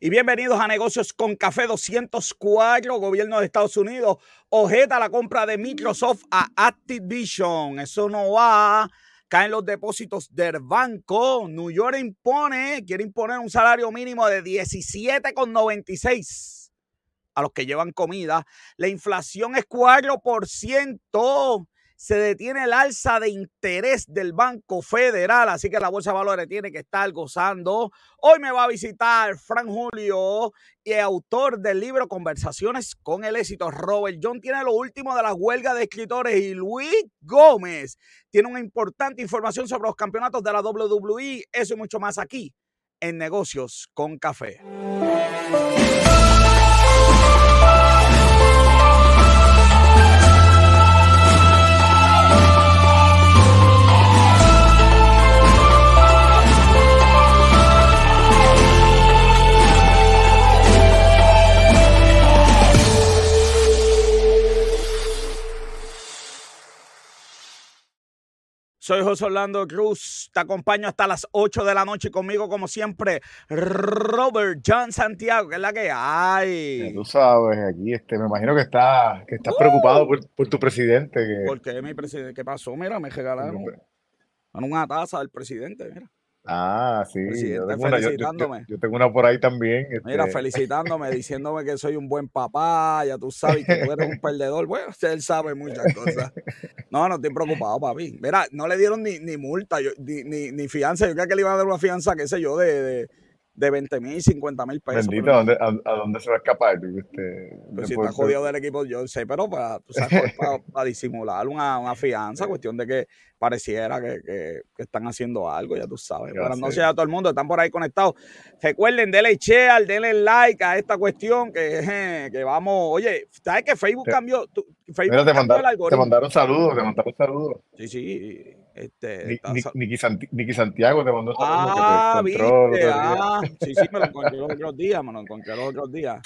y bienvenidos a Negocios con Café 204, gobierno de Estados Unidos, ojeta la compra de Microsoft a Activision. Eso no va, caen los depósitos del banco. New York impone, quiere imponer un salario mínimo de 17,96 a los que llevan comida. La inflación es 4% se detiene el alza de interés del Banco Federal, así que la Bolsa de Valores tiene que estar gozando. Hoy me va a visitar Fran Julio, y autor del libro Conversaciones con el éxito. Robert John tiene lo último de la huelga de escritores y Luis Gómez tiene una importante información sobre los campeonatos de la WWE. Eso y mucho más aquí en Negocios con Café. Soy José Orlando Cruz. Te acompaño hasta las 8 de la noche conmigo, como siempre, Robert John Santiago, que es la que hay. tú sabes, aquí este, me imagino que estás, que estás preocupado por, por, tu presidente. Que... ¿Por qué mi presidente? ¿Qué pasó? Mira, me regalaron una taza del presidente, mira. Ah, sí. Yo tengo, una, yo, tengo, una, por ahí también. Mira, este. felicitándome, diciéndome que soy un buen papá, ya tú sabes que tú eres un perdedor. Bueno, él sabe muchas cosas. No, no estoy preocupado, papi. Mira, no le dieron ni, ni multa, ni, ni, ni, fianza. Yo creo que le iban a dar una fianza, qué sé yo, de, de de 20 mil, 50 mil pesos. Bendito, ¿a, dónde, a, dónde, se va a escapar? Este, pues si está jodido del equipo, yo sé, pero para, para, para disimular una, una, fianza, cuestión de que pareciera que, que, que están haciendo algo, ya tú sabes. Buenas noches a todo el mundo, están por ahí conectados. Recuerden, denle share, denle like a esta cuestión que, que vamos, oye, ¿sabes que Facebook cambió? Facebook Mira, te, mandaron, te mandaron saludos, te mandaron saludos. Sí, sí. Este, Niki, Santiago te mandó ah, viste, ah, sí, sí, me lo encontré los otros días, me lo encontré los otros días.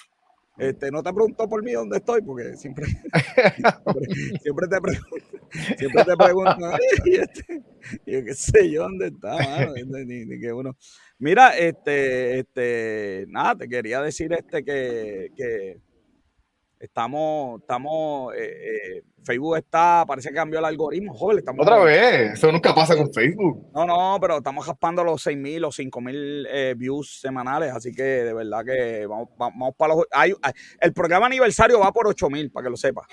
Este, no te preguntó por mí dónde estoy, porque siempre, siempre, te pregunto, siempre te pregunto, este, yo qué sé yo dónde está, mano, ni, ni, que uno. Mira, este, este, nada, te quería decir este que, que Estamos, estamos, eh, eh, Facebook está, parece que cambió el algoritmo, joven. Estamos, Otra vez, eso nunca pasa con Facebook. No, no, pero estamos jaspando los 6.000 o 5.000 eh, views semanales, así que de verdad que vamos, vamos para los... Hay, el programa aniversario va por 8.000, para que lo sepa.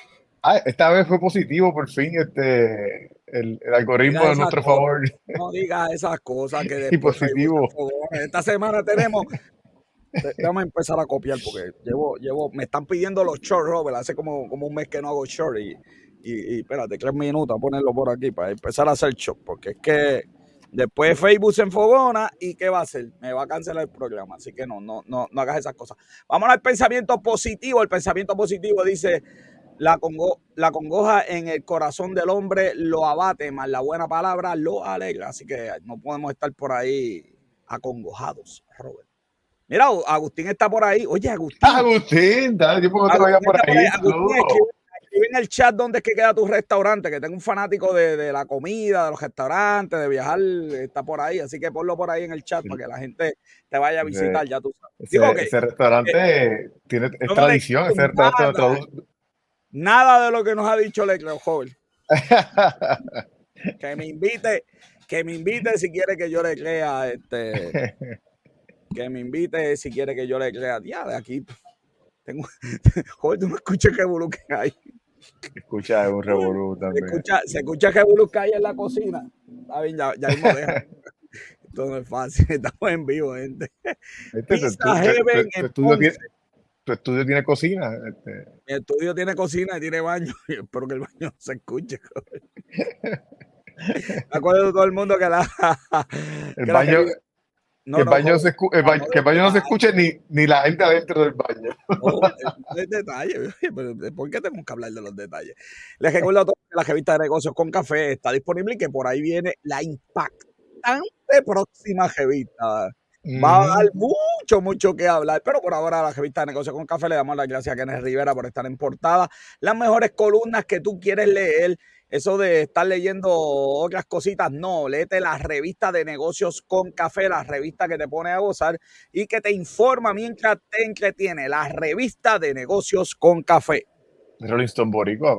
Ah, esta vez fue positivo, por fin, este, el, el algoritmo de nuestro favor. No digas esas cosas que y positivo. Esta semana tenemos Déjame empezar a copiar porque llevo, llevo, me están pidiendo los shorts, Robert. Hace como, como un mes que no hago short y, y, y espérate, tres minutos a ponerlo por aquí para empezar a hacer short. Porque es que después Facebook se enfogona y ¿qué va a hacer? Me va a cancelar el programa. Así que no, no, no, no hagas esas cosas. Vamos al pensamiento positivo. El pensamiento positivo dice. La, congo, la congoja en el corazón del hombre lo abate, más la buena palabra lo alegra. Así que no podemos estar por ahí acongojados, Robert. Mira, Agustín está por ahí. Oye, Agustín. Agustín, dale tiempo que te vaya por ahí. Agustín, escribe, en el chat dónde es que queda tu restaurante, que tengo un fanático de, de, la comida, de los restaurantes, de viajar, está por ahí. Así que ponlo por ahí en el chat para que la gente te vaya a visitar, ya tú sabes. Ese, Digo que, ese restaurante eh, tiene es tradición, ese restaurante nada, nada de lo que nos ha dicho Leclerc, joven. que me invite, que me invite si quiere que yo le crea este que me invite si quiere que yo le crea. Ya, de aquí tengo. Joder, tú no escuchas que bulu que hay. Escucha un revolú también. Se escucha, se escucha que bulu que hay en la cocina. Está bien, ya, ya mismo deja. Esto no es fácil, estamos en vivo, gente. Este, tu, tu, tu, estudio tiene, tu, estudio tiene, cocina. Este. Mi estudio tiene cocina y tiene baño. Espero que el baño se escuche. Me acuerdo de todo el mundo que la. El baño. La, no, que el baño, no, se escu el baño, no, que el baño no se escuche ni, ni la gente adentro del baño. Es detalle, pero ¿por qué tenemos que hablar de los detalles? Les recuerdo a todos que la revista de negocios con café está disponible y que por ahí viene la impactante próxima revista. Va a dar mucho, mucho que hablar. Pero por ahora, a la revista de Negocios con Café le damos las gracias a Kenneth Rivera por estar en portada. Las mejores columnas que tú quieres leer. Eso de estar leyendo otras cositas, no. Léete la revista de Negocios con Café, la revista que te pone a gozar y que te informa mientras te entretiene. La revista de Negocios con Café. Rolling Stone Boricua.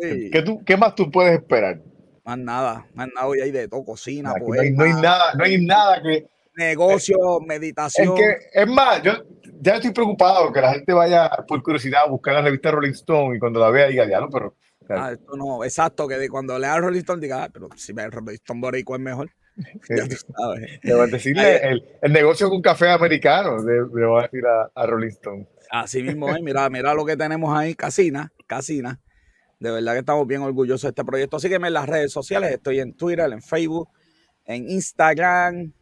¿Qué, tú, ¿Qué más tú puedes esperar? Más nada, más nada hoy hay de todo, cocina, no hay, no hay, nada, no hay nada que negocio, meditación. Es que, es más, yo ya estoy preocupado que la gente vaya por curiosidad a buscar la revista Rolling Stone y cuando la vea diga, ya no, pero. Ah, esto no, exacto, que cuando lea Rolling Stone diga, ah, pero si ve Rolling Stone Boricua es mejor. ya tú sabes. A decirle el, el, negocio con café americano, le, voy a decir a, a, Rolling Stone. Así mismo es, mira, mira lo que tenemos ahí, Casina, Casina. De verdad que estamos bien orgullosos de este proyecto. Sígueme en las redes sociales, estoy en Twitter, en Facebook, en Instagram,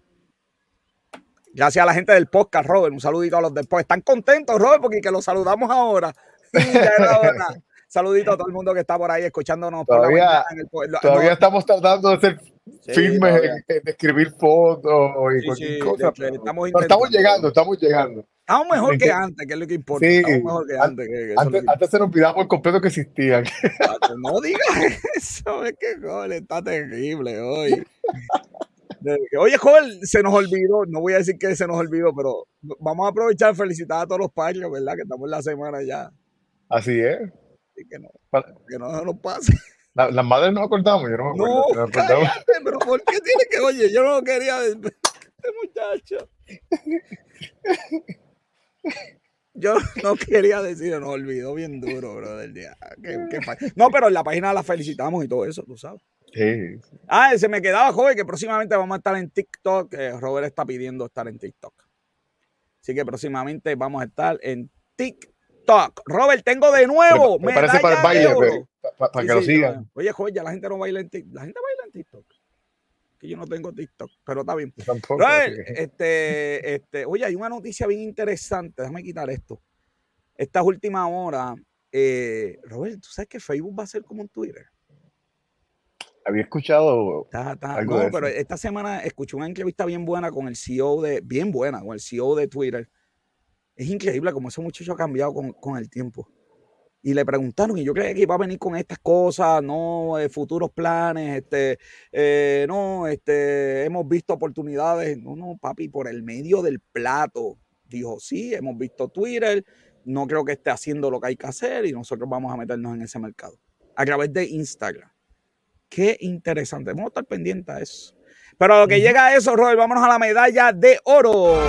Gracias a la gente del podcast, Robert. Un saludito a los del podcast. Están contentos, Robert, porque que los saludamos ahora. Saludito a todo el mundo que está por ahí escuchándonos. Todavía, todavía estamos tratando de ser firmes en, escribir fotos y cualquier cosa. estamos, estamos, llegando, estamos llegando. Estamos mejor que antes, que es lo que importa. estamos mejor que antes. Que, antes, antes se nos olvidaba por completo que existían. No digas eso, es que joder, está terrible hoy. Oye, joven, se nos olvidó, no voy a decir que se nos olvidó, pero vamos a aprovechar felicitar a todos los padres, ¿verdad? Que estamos en la semana ya. Así es. Que no, que no nos pase. las madres no acordamos, yo no me acuerdo. No, pero ¿por qué tiene que, oye, yo no quería, este muchacho. Yo no quería decir, nos olvidó bien duro, bro, del día. no, pero en la página la felicitamos y todo eso, tú sabes. Ah, se me quedaba joven que próximamente vamos a estar en TikTok. Robert está pidiendo estar en TikTok. Así que próximamente vamos a estar en TikTok. Robert, tengo de nuevo. Me, parece para el baile, para, que lo sigan. Oye, joven, ya la gente no baila en TikTok. La gente baila en TikTok. Que yo no tengo TikTok, pero está bien. Robert, este, este, oye, hay una noticia bien interesante. Déjame quitar esto. Estas últimas horas, eh, Robert, ¿tú sabes que Facebook va a ser como un Twitter? había escuchado algo no, pero esta semana escuché una entrevista bien buena con el CEO de, bien buena, con el CEO de Twitter. Es increíble cómo ese muchacho ha cambiado con, el tiempo. Y le preguntaron, y yo creía que iba a venir con estas cosas, no, eh, futuros planes, este, eh, no, este, hemos visto oportunidades. No, no, papi, por el medio del plato. Dijo, sí, hemos visto Twitter, no creo que esté haciendo lo que hay que hacer y nosotros vamos a meternos en ese mercado. A través de Instagram. Qué interesante. Vamos a estar pendientes a eso. Pero a lo que llega a eso, Robert, vámonos a la medalla de oro.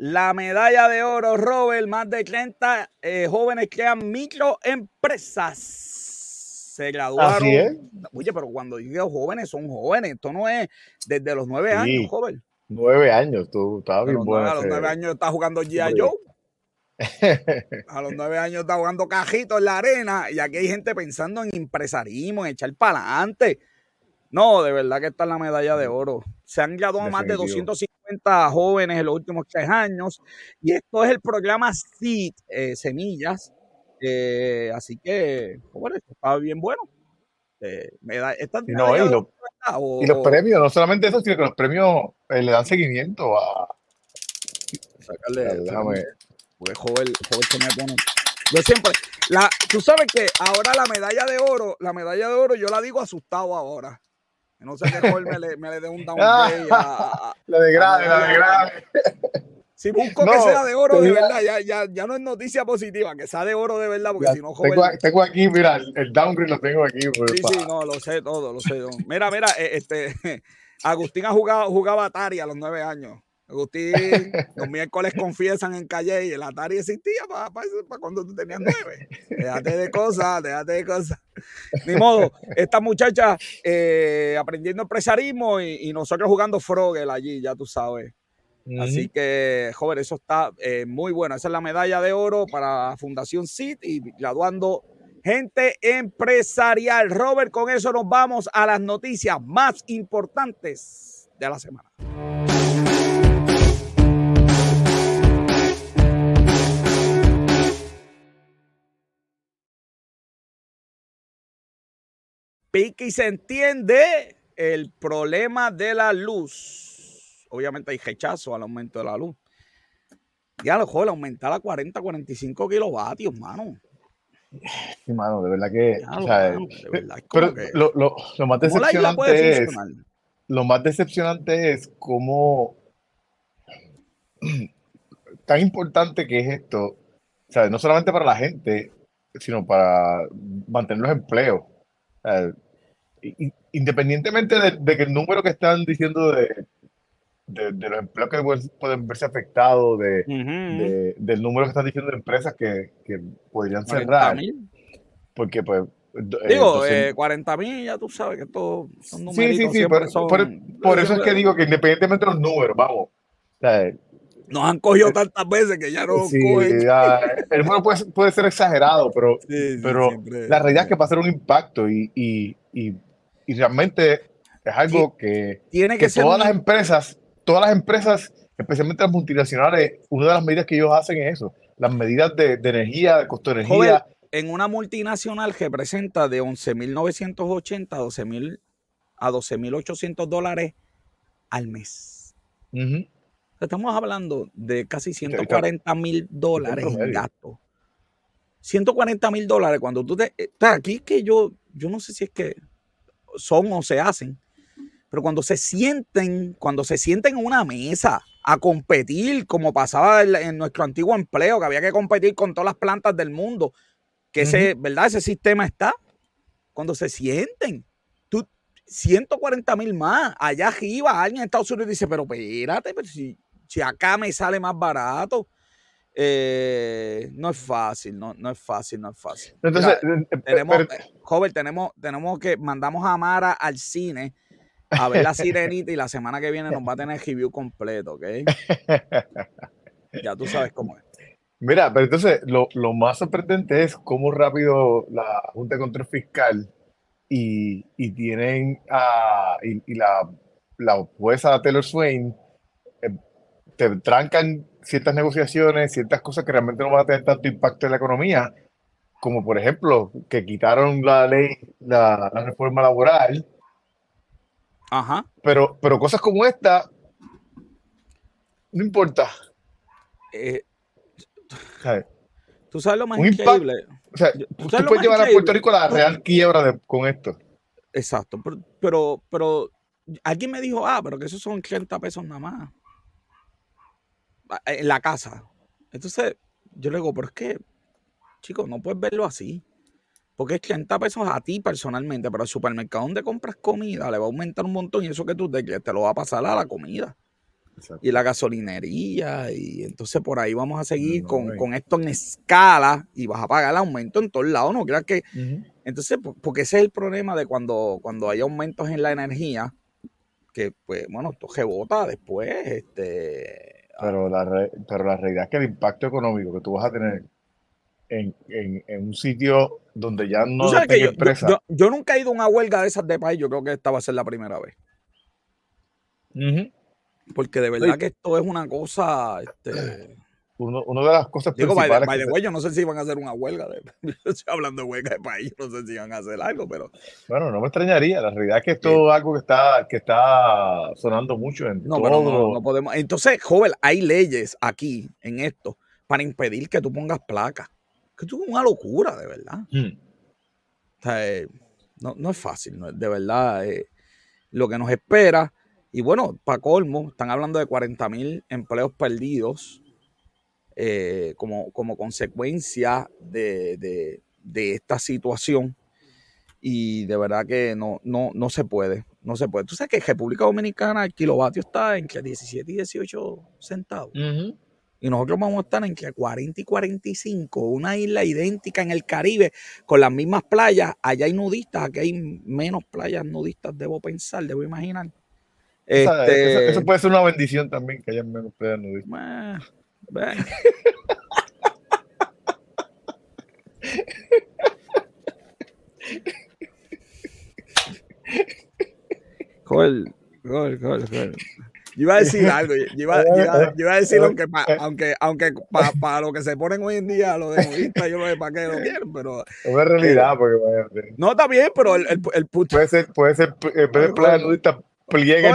La medalla de oro, Robert, más de 30 eh, jóvenes crean microempresas. Se graduaron. Así es. Oye, pero cuando digo jóvenes, son jóvenes. Esto no es desde los nueve años, joven. Nueve años, tú estabas bien bueno. A los nueve años estás jugando G.I. Joe. a los nueve años está jugando cajito en la arena y aquí hay gente pensando en empresarismo, en echar para adelante. No, de verdad que está en la medalla de oro. Se han graduado más de 250 jóvenes en los últimos tres años y esto es el programa SEED, eh, Semillas. Eh, así que, bueno, está bien bueno. Eh, me da, esta no, y, y, los premios, no solamente eso, sino que los premios eh, le dan seguimiento a. Sacarle. Déjame. Porque joven, joven se me pone. Yo siempre. La, tú sabes que ahora la medalla de oro, la medalla de oro, yo la digo asustado ahora. No sé qué me le, me le dé un downgrade a, La de grave, la de grave. Si busco que sea de oro de verdad, ya, ya, ya, no es noticia positiva, que sea de oro de verdad, porque si no, joven... tengo, aquí, mira, el, downgrade lo tengo aquí. Pues, sí, sí, no, lo sé todo, lo sé. Mira, mira, eh, este, Agustín ha jugado, jugaba Atari a los nueve años. Agustín, los miércoles confiesan en calle y el Atari existía para, para, cuando tú tenías nueve. Déjate de cosas, déjate de cosas. Ni modo, esta muchacha eh, aprendiendo empresarismo y, y, nosotros jugando Frogel allí, ya tú sabes. Así que, joven, eso está eh, muy bueno. Esa es la medalla de oro para Fundación CIT y graduando gente empresarial. Robert, con eso nos vamos a las noticias más importantes de la semana. Pique y se entiende el problema de la luz. Obviamente hay rechazo al aumento de la luz. Ya lo joder, aumentar a 40, 45 kilovatios, mano. Sí, mano, de verdad que. pero lo, más decepcionante es. Lo más decepcionante es cómo. Tan importante que es esto. O sea, no solamente para la gente, sino para mantener los empleos. Independientemente de, que el número que están diciendo de, de, los empleos que pueden verse afectados, de, del número que están diciendo de empresas que, que podrían cerrar. Porque, pues. Eh, digo, 40 eh, mil, ya tú sabes que todo son números. Sí, sí, sí, por, por, eso es que digo que independientemente de los números, vamos. Nos han cogido tantas veces que ya no sí, cogen. el número puede, puede, ser exagerado, pero, pero la realidad es que va a ser un impacto y, y, y, y realmente es algo que, Tiene que, todas las empresas todas las empresas, especialmente las multinacionales, una de las medidas que ellos hacen es eso, las medidas de, energía, de costo de energía. en una multinacional que representa de 11.980 a 12.000 a 12.800 dólares al mes. Estamos hablando de casi 140 mil dólares en gasto. 140 mil dólares cuando tú te... Aquí que yo, yo no sé si es que son o se hacen, pero cuando se sienten, cuando se sienten en una mesa a competir, como pasaba en nuestro antiguo empleo, que había que competir con todas las plantas del mundo, que ese, ¿verdad? Ese sistema está. Cuando se sienten, tú, 140 mil más, allá arriba, alguien en Estados Unidos dice, pero espérate, pero si, si acá me sale más barato. Eh, no es fácil, no, no es fácil, no es fácil. Entonces, eh, tenemos, joven, tenemos, tenemos que, mandamos a Mara al cine a ver la sirenita y la semana que viene nos va a tener review completo, ¿ok? ya tú sabes cómo es. Mira, pero entonces lo, más sorprendente es cómo rápido la Junta de Control Fiscal y, tienen a, y, la, la, jueza Taylor Swain eh, te trancan ciertas negociaciones, ciertas cosas que realmente no van a tener tanto impacto en la economía, como por ejemplo que quitaron la ley, la, la reforma laboral, Ajá. Pero, pero cosas como esta, no importa. Eh, tú sabes lo más increíble. O sea, tú, puedes llevar a Puerto Rico a la real quiebra con esto. Exacto, pero, pero, pero, alguien me dijo, ah, pero que esos son 30 pesos nada más. En la casa. Entonces, yo le digo, pero es que, chicos, no puedes verlo así. Porque es 30 pesos a ti personalmente, pero al supermercado donde compras comida le va a aumentar un montón y eso que tú te, te lo va a pasar a la comida. Y la gasolinería, y entonces por ahí vamos a seguir con, esto en escala y vas a pagar el aumento en todos lados, ¿no? Creas que. Entonces, porque ese es el problema de cuando, cuando hay aumentos en la energía, que pues, bueno, esto rebota después. Este, pero, la, pero la realidad es que el impacto económico que tú vas a tener en, un sitio donde ya no hay empresa. Yo, nunca he ido a una huelga de esas de país, yo creo que esta va a ser la primera vez. Porque de verdad que esto es una cosa. Este, uno, de las cosas Digo, principales. yo no sé si van a hacer una huelga. De, yo estoy hablando de huelga de país, no sé si van a hacer algo, pero. Bueno, no me extrañaría. La realidad es que esto es algo que está, que está sonando mucho en no, todo. No, no podemos. Entonces, joven, hay leyes aquí en esto para impedir que tú pongas placas que es una locura, de verdad. Hmm. Eh, no, es fácil, de verdad. Eh, lo que nos espera. Y bueno, para colmo, están hablando de 40 mil empleos perdidos eh, como, como consecuencia de, esta situación. Y de verdad que no, no, no se puede. No se puede. Tú sabes que en República Dominicana el kilovatio está entre 17 y 18 centavos y nosotros vamos a estar entre 40 y 45, una isla idéntica en el Caribe, con las mismas playas. Allá hay nudistas, aquí hay menos playas nudistas, debo pensar, debo imaginar. Este, eso, puede ser una bendición también, que haya menos playas nudistas. Joder, joder, joder, iba a decir algo, yo iba, iba, a decir, aunque aunque, aunque para lo que se ponen hoy en día, los demonitas, yo no sé para qué lo quieren, pero. Es una realidad, porque. No, está bien, pero el, el, el Puede ser, puede ser, en vez de plan nudista,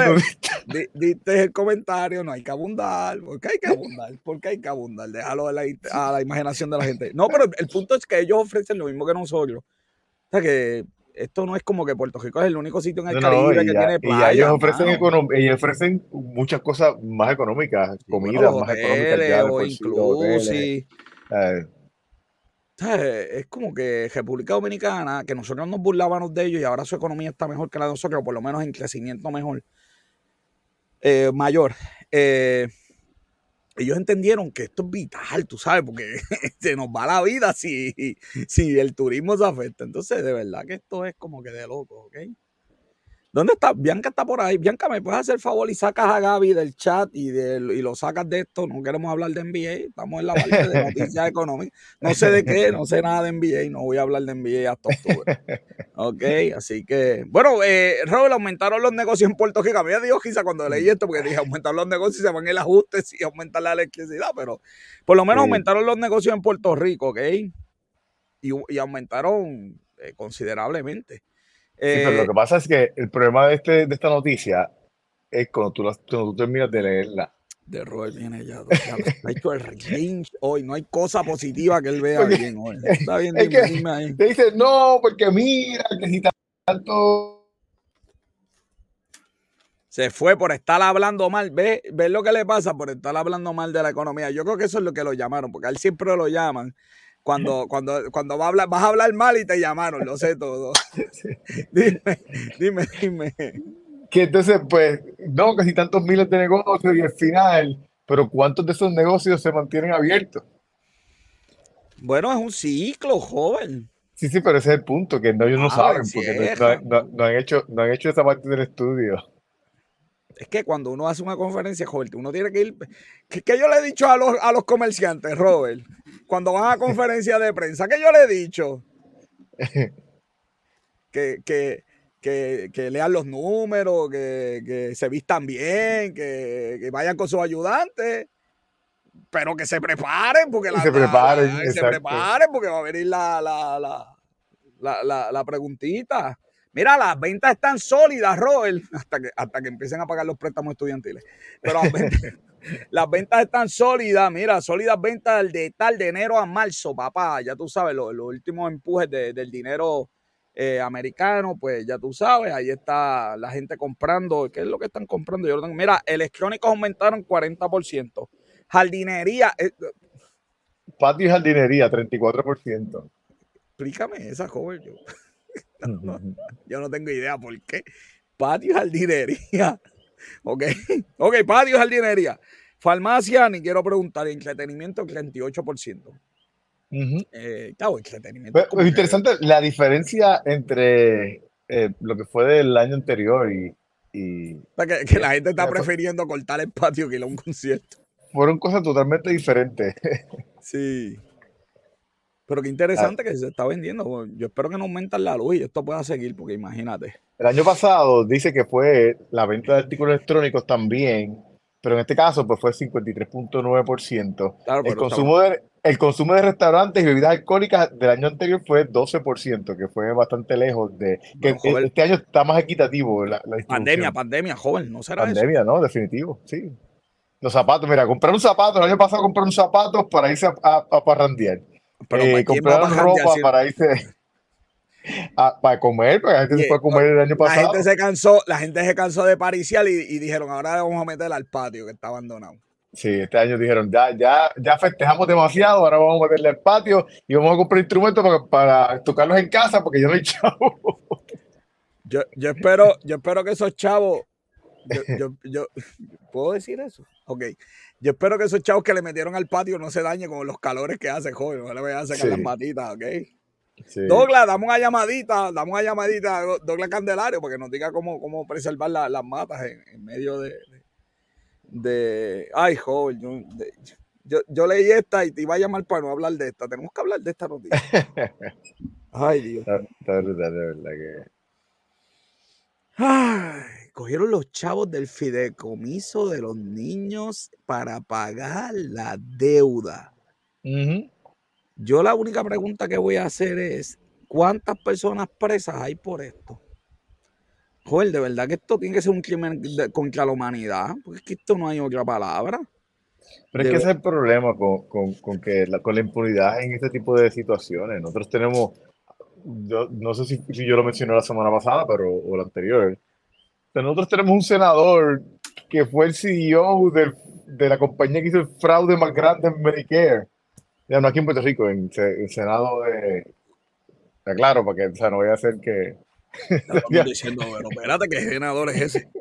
nudista. Diste el comentario, no hay que abundar. ¿Por qué hay que abundar? ¿Por qué hay que abundar? Déjalo a la, a la imaginación de la gente. No, pero el punto es que ellos ofrecen lo mismo que nosotros. O sea que esto no es como que Puerto Rico es el único sitio en el Caribe que tiene playa. Y ellos ofrecen, ellos ofrecen muchas cosas más económicas, comida más económica. o Es como que República Dominicana, que nosotros nos burlábamos de ellos y ahora su economía está mejor que la de nosotros, o por lo menos en crecimiento mejor, eh, mayor. Eh, ellos entendieron que esto es vital, tú sabes, porque se nos va la vida si, si el turismo se afecta. Entonces, de verdad que esto es como que de loco, ¿ok? ¿Dónde está? Bianca está por ahí. Bianca, ¿me puedes hacer el favor y sacas a Gaby del chat y, de, y lo sacas de esto? No queremos hablar de NBA, estamos en la parte de noticias económicas. No sé de qué, no sé nada de NBA, no voy a hablar de NBA hasta octubre. Ok, así que, bueno, eh, Robert, aumentaron los negocios en Puerto Rico. A mí me dio quizá cuando leí esto, porque dije, aumentaron los negocios y se van el ajuste y aumentar la electricidad, pero por lo menos aumentaron los negocios en Puerto Rico, ¿ok? Y, aumentaron eh, considerablemente. Sí, pero lo eh, que pasa es que el problema de, este, de esta noticia es cuando tú, tú terminas de leerla. De Robert viene ya. Ha hecho el range hoy. No hay cosa positiva que él vea bien hoy. Está bien, dime, dime ahí. Te dice, no, porque mira, que si tanto. Se fue por estar hablando mal. ¿Ves ve lo que le pasa por estar hablando mal de la economía? Yo creo que eso es lo que lo llamaron, porque a él siempre lo llaman cuando, cuando, cuando va a hablar, vas a hablar mal y te llamaron, lo sé todo. dime, dime, dime. Que entonces, pues, no, casi tantos miles de negocios y al final, pero ¿cuántos de esos negocios se mantienen abiertos? Bueno, es un ciclo, joven. Sí, sí, pero ese es el punto, que no, ellos no ah, saben, porque no, han hecho, no han hecho esa parte del estudio es que cuando uno hace una conferencia, Robert, uno tiene que ir. ¿Qué, yo le he dicho a los, a los comerciantes, Robert? Cuando van a conferencia de prensa, ¿qué yo le he dicho? que, que, lean los números, que, se vistan bien, que, vayan con sus ayudantes, pero que se preparen, porque la, se preparen, se preparen, porque va a venir la, la, la, la preguntita. Mira, las ventas están sólidas, Robert, hasta que, hasta que empiecen a pagar los préstamos estudiantiles. Pero las ventas, están sólidas, mira, sólidas ventas de tal de enero a marzo, papá. Ya tú sabes, los, últimos empujes del dinero eh, americano, pues ya tú sabes, ahí está la gente comprando. ¿Qué es lo que están comprando? Yo mira, electrónicos aumentaron 40%. Jardinería. Eh, Patio y jardinería, 34%. Explícame esa, joven. Yo. yo no tengo idea por qué. Patio jardinería. Ok, ok, patio jardinería. Farmacia, ni quiero preguntar. Entretenimiento, 38%. Eh, claro, entretenimiento. es interesante la diferencia entre eh, lo que fue del año anterior y. que, la gente está prefiriendo cortar el patio que ir a un concierto. Fueron cosas totalmente diferentes. sí. Pero qué interesante que se está vendiendo. Yo espero que no aumentan la luz y esto pueda seguir, porque imagínate. El año pasado dice que fue la venta de artículos electrónicos también, pero en este caso pues fue 53.9%. el, consumo de, el consumo de restaurantes y bebidas alcohólicas del año anterior fue 12%, que fue bastante lejos de... que este año está más equitativo la, Pandemia, pandemia, joven, ¿no será Pandemia, ¿no? Definitivo, sí. Los zapatos, mira, comprar un zapato, el año pasado compré un zapato para irse a, a parrandear pero eh, compraron ropa para irse a, para comer, porque la gente se fue a comer el año pasado. La gente se cansó, la gente se cansó de pariciar y, dijeron, ahora vamos a meter al patio que está abandonado. Sí, este año dijeron, ya, ya, ya festejamos demasiado, ahora vamos a meterle al patio y vamos a comprar instrumentos para, para tocarlos en casa porque yo no hay chavo. Yo, yo espero, yo espero que esos chavos, yo, yo, ¿puedo decir eso? Ok. Yo espero que esos chavos que le metieron al patio no se dañen con los calores que hace, joven. No le voy a sacar las matitas, ¿ok? Douglas, dame una llamadita, dame una llamadita a Douglas Candelario porque nos diga cómo, cómo preservar las matas en, medio de, de, Ay, joven, yo, yo, leí esta y te iba a llamar para no hablar de esta. Tenemos que hablar de esta noticia. Ay, Dios. Está, de verdad que. Ay, cogieron los chavos del fideicomiso de los niños para pagar la deuda. Yo la única pregunta que voy a hacer es, ¿cuántas personas presas hay por esto? Joder, de verdad que esto tiene que ser un crimen contra la humanidad, porque es que esto no hay otra palabra. Pero es que ese es el problema con, que la, con la impunidad en este tipo de situaciones. Nosotros tenemos, yo, no sé si, si, yo lo mencioné la semana pasada, pero o la anterior, nosotros tenemos un senador que fue el CEO de la compañía que hizo el fraude más grande en Medicare. Ya no aquí en Puerto Rico, en el Senado de... Claro, para que o sea, no voy a hacer que... diciendo, pero espérate, ¿qué senador es ese?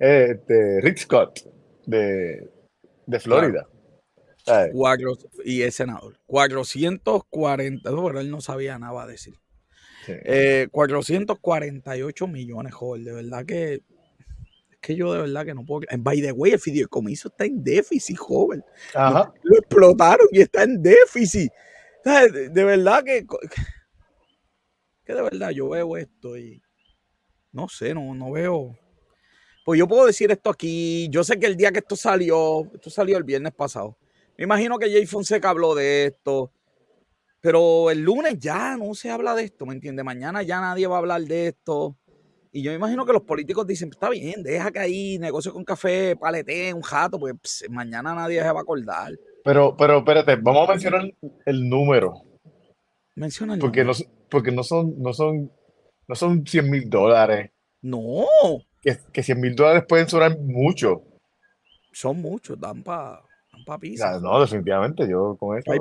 Este, Rick Scott, de, de Florida. y es senador. 440, pero él no sabía nada a decir. 448 eh, millones, joder, de verdad que es que yo de verdad que no puedo. En by the way, el fideicomiso está en déficit, joven. Lo, explotaron y está en déficit. De, de, verdad que, que de verdad yo veo esto y no sé, no, no veo. Pues yo puedo decir esto aquí. Yo sé que el día que esto salió, esto salió el viernes pasado. Me imagino que Jay Fonseca habló de esto. Pero el lunes ya no se habla de esto, ¿me entiendes? Mañana ya nadie va a hablar de esto. Y yo me imagino que los políticos dicen, está bien, deja que ahí negocio con café, palete, un jato, pues mañana nadie se va a acordar. Pero, pero espérate, vamos a mencionar el número. Menciona el porque número. No, porque no son, no son, no son 100 mil dólares. No. Que, que 100 mil dólares pueden sonar mucho. Son muchos, dan para no, definitivamente, yo con eso.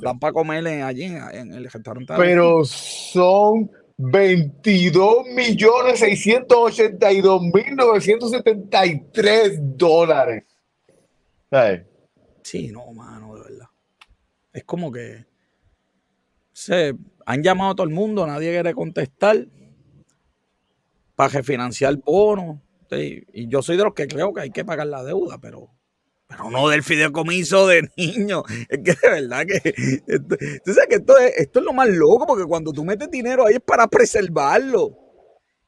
dan para comer allí en, el restaurante. Pero son 22 millones 682 mil 973 dólares. Sí, no, mano, de verdad. Es como que se han llamado a todo el mundo, nadie quiere contestar para refinanciar bonos. Y yo soy de los que creo que hay que pagar la deuda, pero pero no del fideicomiso de niños. Es que de verdad que. Esto, tú sabes que esto es, esto es lo más loco, porque cuando tú metes dinero ahí es para preservarlo.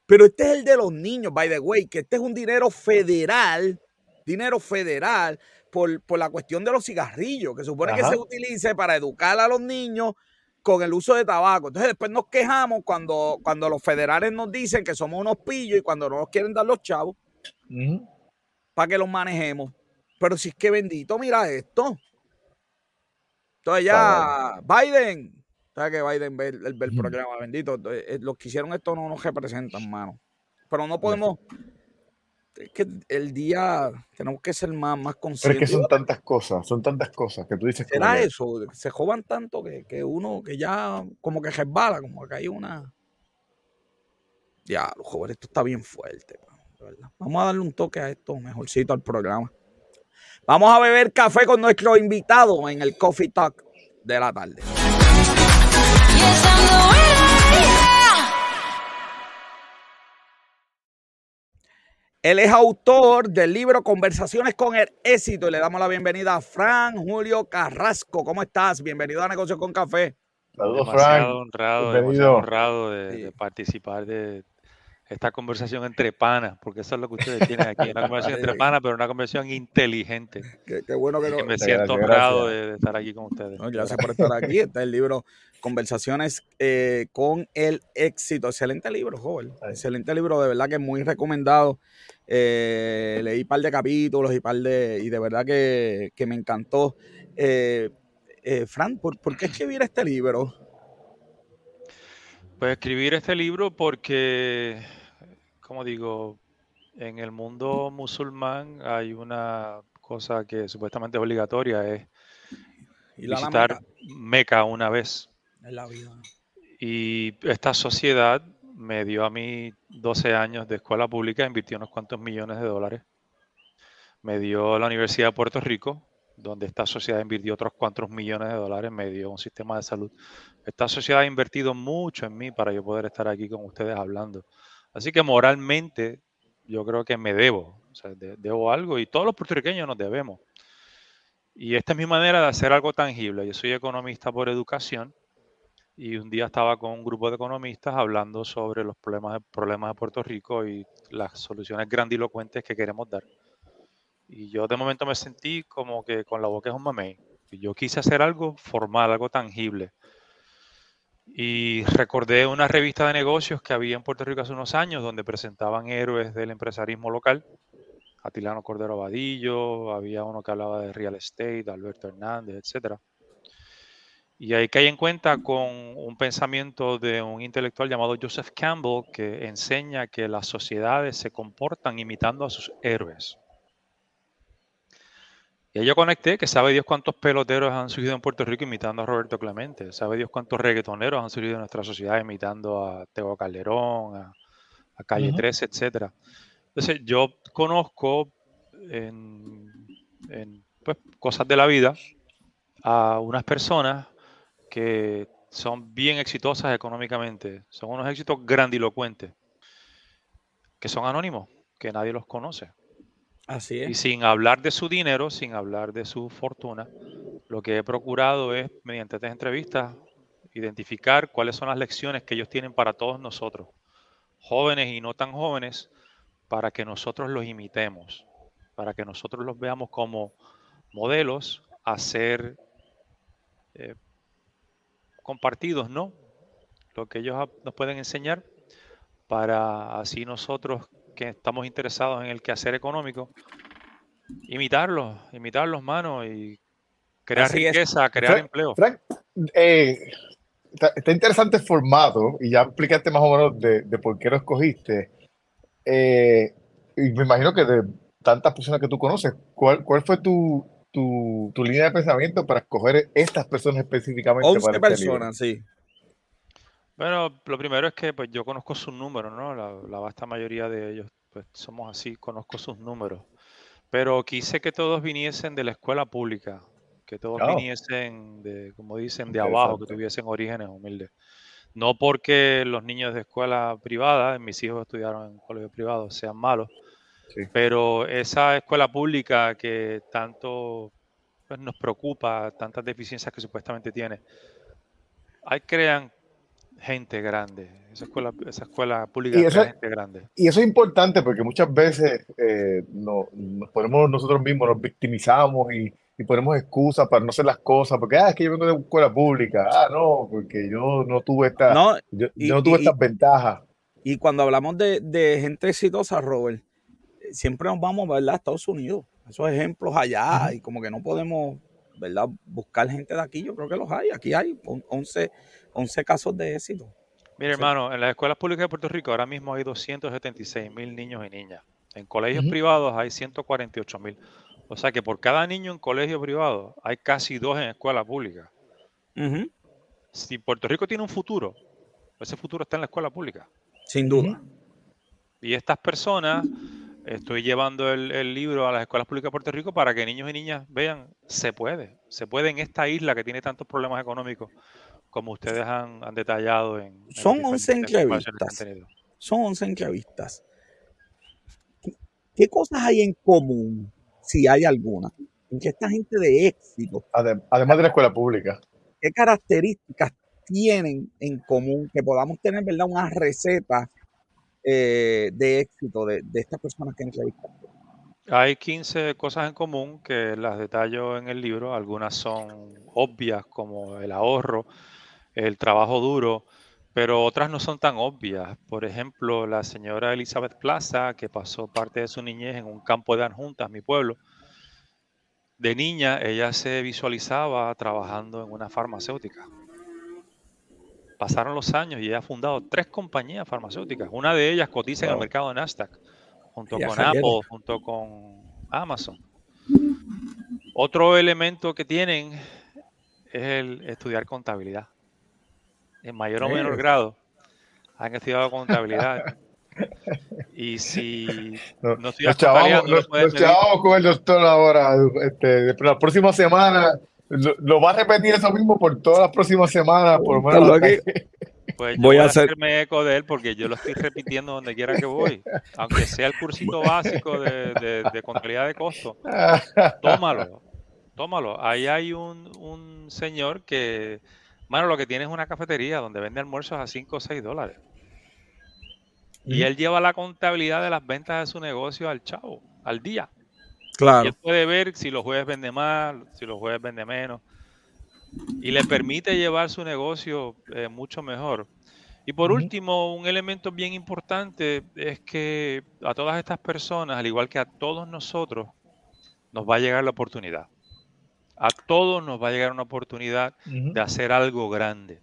Pero este es el de los niños, by the way, que este es un dinero federal, dinero federal, por, la cuestión de los cigarrillos, que supone que se utilice para educar a los niños con el uso de tabaco. Entonces después nos quejamos cuando, cuando los federales nos dicen que somos unos pillos y cuando no nos quieren dar los chavos para que los manejemos. Pero si es que bendito, mira esto. Entonces ya, Biden, ¿sabes que Biden ve el, programa? Bendito. Eh, los que hicieron esto no nos representan, mano. Pero no podemos. Es que el día tenemos que ser más, más conscientes. Pero es que son tantas cosas, son tantas cosas que tú dices. ¿Será eso? Se jovan tanto que, que, uno que ya como que resbala, como que hay una. Ya, los jóvenes, esto está bien fuerte. Vamos a darle un toque a esto mejorcito al programa. Vamos a beber café con nuestro invitado en el Coffee Talk de la tarde. Él es autor del libro Conversaciones con el éxito y le damos la bienvenida a Fran Julio Carrasco. ¿Cómo estás? Bienvenido a Negocios con Café. Saludos, Fran. honrado, honrado de, participar de, esta conversación entre panas, porque eso es lo que ustedes tienen aquí, una conversación entre panas, pero una conversación inteligente. Qué, bueno que, me siento honrado de, estar aquí con ustedes. gracias por estar aquí. Está el libro Conversaciones eh, con el éxito. Excelente libro, joven. Excelente libro, de verdad que es muy recomendado. Eh, leí un par de capítulos y par de. y de verdad que, me encantó. Eh, Fran, ¿por, ¿por qué escribir este libro? Pues escribir este libro porque como digo, en el mundo musulmán hay una cosa que supuestamente es obligatoria, es visitar Meca una vez. En la vida. Y esta sociedad me dio a mí 12 años de escuela pública, invirtió unos cuantos millones de dólares. Me dio la Universidad de Puerto Rico, donde esta sociedad invirtió otros cuantos millones de dólares, me dio un sistema de salud. Esta sociedad ha invertido mucho en mí para yo poder estar aquí con ustedes hablando. Así que moralmente yo creo que me debo, o sea, debo algo y todos los puertorriqueños nos debemos. Y esta es mi manera de hacer algo tangible. Yo soy economista por educación y un día estaba con un grupo de economistas hablando sobre los problemas, problemas de Puerto Rico y las soluciones grandilocuentes que queremos dar. Y yo de momento me sentí como que con la boca es un mamey. Yo quise hacer algo formal, algo tangible. Y recordé una revista de negocios que había en Puerto Rico hace unos años donde presentaban héroes del empresarismo local. Atilano Cordero Vadillo, había uno que hablaba de real estate, Alberto Hernández, etcétera. Y ahí cae en cuenta con un pensamiento de un intelectual llamado Joseph Campbell que enseña que las sociedades se comportan imitando a sus héroes. Y ahí yo conecté que sabe Dios cuántos peloteros han surgido en Puerto Rico imitando a Roberto Clemente, sabe Dios cuántos reggaetoneros han surgido en nuestra sociedad imitando a Teo Calderón, a, Calle 13, etc. Entonces yo conozco en, pues, cosas de la vida a unas personas que son bien exitosas económicamente, son unos éxitos grandilocuentes, que son anónimos, que nadie los conoce. Así es. Y sin hablar de su dinero, sin hablar de su fortuna, lo que he procurado es, mediante estas entrevistas, identificar cuáles son las lecciones que ellos tienen para todos nosotros, jóvenes y no tan jóvenes, para que nosotros los imitemos, para que nosotros los veamos como modelos a ser eh, compartidos, ¿no? Lo que ellos nos pueden enseñar para así nosotros que estamos interesados en el quehacer económico, imitarlos, imitarlos, mano, y crear riqueza, crear empleo. Frank, eh, está, interesante el formato y ya explicaste más o menos de, por qué lo escogiste. Eh, y me imagino que de tantas personas que tú conoces, ¿cuál, cuál fue tu, tu, línea de pensamiento para escoger estas personas específicamente? 11 para este personas, sí. Bueno, lo primero es que pues yo conozco sus números, ¿no? La, vasta mayoría de ellos, pues somos así, conozco sus números. Pero quise que todos viniesen de la escuela pública, que todos viniesen de, como dicen, de abajo, que tuviesen orígenes humildes. No porque los niños de escuela privada, mis hijos estudiaron en colegios privados, sean malos, pero esa escuela pública que tanto pues, nos preocupa, tantas deficiencias que supuestamente tiene, ahí crean gente grande. Esa escuela, esa escuela pública es gente grande. Y eso es importante porque muchas veces eh, no, nos ponemos nosotros mismos, nos victimizamos y, y, ponemos excusas para no hacer las cosas, porque ah, es que yo vengo de una escuela pública, ah, no, porque yo no tuve esta, no, yo, no tuve estas ventajas. Y cuando hablamos de, de gente exitosa, Robert, siempre nos vamos, ¿verdad? A Estados Unidos. Esos ejemplos allá y como que no podemos, ¿verdad? Buscar gente de aquí. Yo creo que los hay. Aquí hay 11, 11 casos de éxito. Mire, hermano, en las escuelas públicas de Puerto Rico ahora mismo hay 276 mil niños y niñas. En colegios privados hay 148 mil. O sea que por cada niño en colegio privado hay casi dos en escuela pública. Si Puerto Rico tiene un futuro, ese futuro está en la escuela pública. Sin duda. Y estas personas Estoy llevando el, libro a las escuelas públicas de Puerto Rico para que niños y niñas vean, se puede, se puede en esta isla que tiene tantos problemas económicos como ustedes han, detallado en... Son 11 entrevistas. Son 11 entrevistas. ¿Qué, cosas hay en común, si hay alguna, en que esta gente de éxito... Además de la escuela pública. ¿Qué características tienen en común que podamos tener, verdad, una receta eh, de éxito de, estas personas que entrevistaste? Hay 15 cosas en común que las detallo en el libro. Algunas son obvias como el ahorro, el trabajo duro, pero otras no son tan obvias. Por ejemplo, la señora Elizabeth Plaza, que pasó parte de su niñez en un campo de Anjuntas, mi pueblo. De niña, ella se visualizaba trabajando en una farmacéutica pasaron los años y ella ha fundado tres compañías farmacéuticas. Una de ellas cotiza en el mercado de Nasdaq, junto con Apple, junto con Amazon. Otro elemento que tienen es el estudiar contabilidad. En mayor o menor grado han estudiado contabilidad. Y si no, estudias contabilidad, no con el doctor ahora. Este, la próxima semana lo, va a repetir eso mismo por todas las próximas semanas, por menos. Pues voy a hacerme eco de él porque yo lo estoy repitiendo donde quiera que voy. Aunque sea el cursito básico de, de, contabilidad de costo. Tómalo, tómalo. Ahí hay un, un señor que Mano, lo que tiene es una cafetería donde vende almuerzos a 5 o 6 dólares. Y él lleva la contabilidad de las ventas de su negocio al chavo, al día. Claro. Y él puede ver si los jueves vende más, si los jueves vende menos. Y le permite llevar su negocio eh, mucho mejor. Y por último, un elemento bien importante es que a todas estas personas, al igual que a todos nosotros, nos va a llegar la oportunidad. A todos nos va a llegar una oportunidad de hacer algo grande.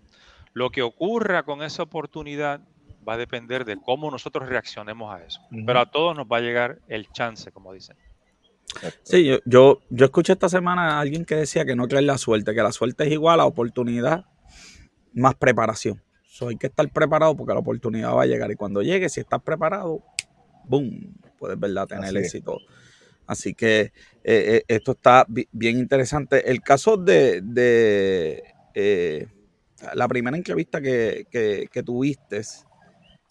Lo que ocurra con esa oportunidad va a depender de cómo nosotros reaccionemos a eso. Pero a todos nos va a llegar el chance, como dicen. Sí, yo, yo, yo escuché esta semana a alguien que decía que no cree en la suerte, que la suerte es igual a oportunidad más preparación. hay que estar preparado porque la oportunidad va a llegar. Y cuando llegue, si estás preparado, ¡boom! Puedes ¿verdad? tener éxito. Así que eh, eh, esto está bien interesante. El caso de, eh, la primera entrevista que, que tuviste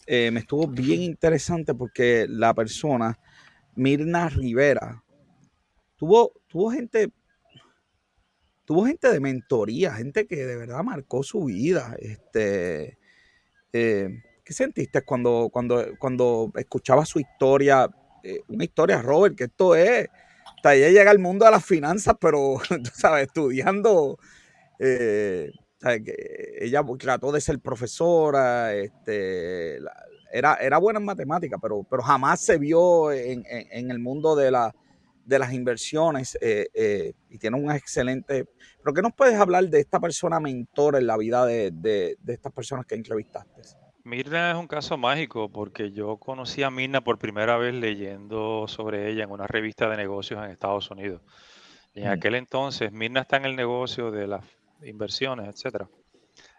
me estuvo bien interesante porque la persona, Mirna Rivera, tuvo, tuvo gente, tuvo gente de mentoría, gente que de verdad marcó su vida. Este, ¿Qué sentiste cuando, cuando, cuando escuchabas su historia? Eh, una historia, Robert, que esto es, hasta ella llega al mundo de las finanzas, pero, tú sabes, estudiando, eh, ella trató de ser profesora, este, era, era buena en matemáticas, pero, pero jamás se vio en el mundo de la, de las inversiones eh, eh, y tiene un excelente... ¿Pero qué nos puedes hablar de esta persona mentor en la vida de, estas personas que entrevistaste? Mirna es un caso mágico porque yo conocí a Mirna por primera vez leyendo sobre ella en una revista de negocios en Estados Unidos. Y en mm. aquel entonces, Mirna está en el negocio de las inversiones, etcétera.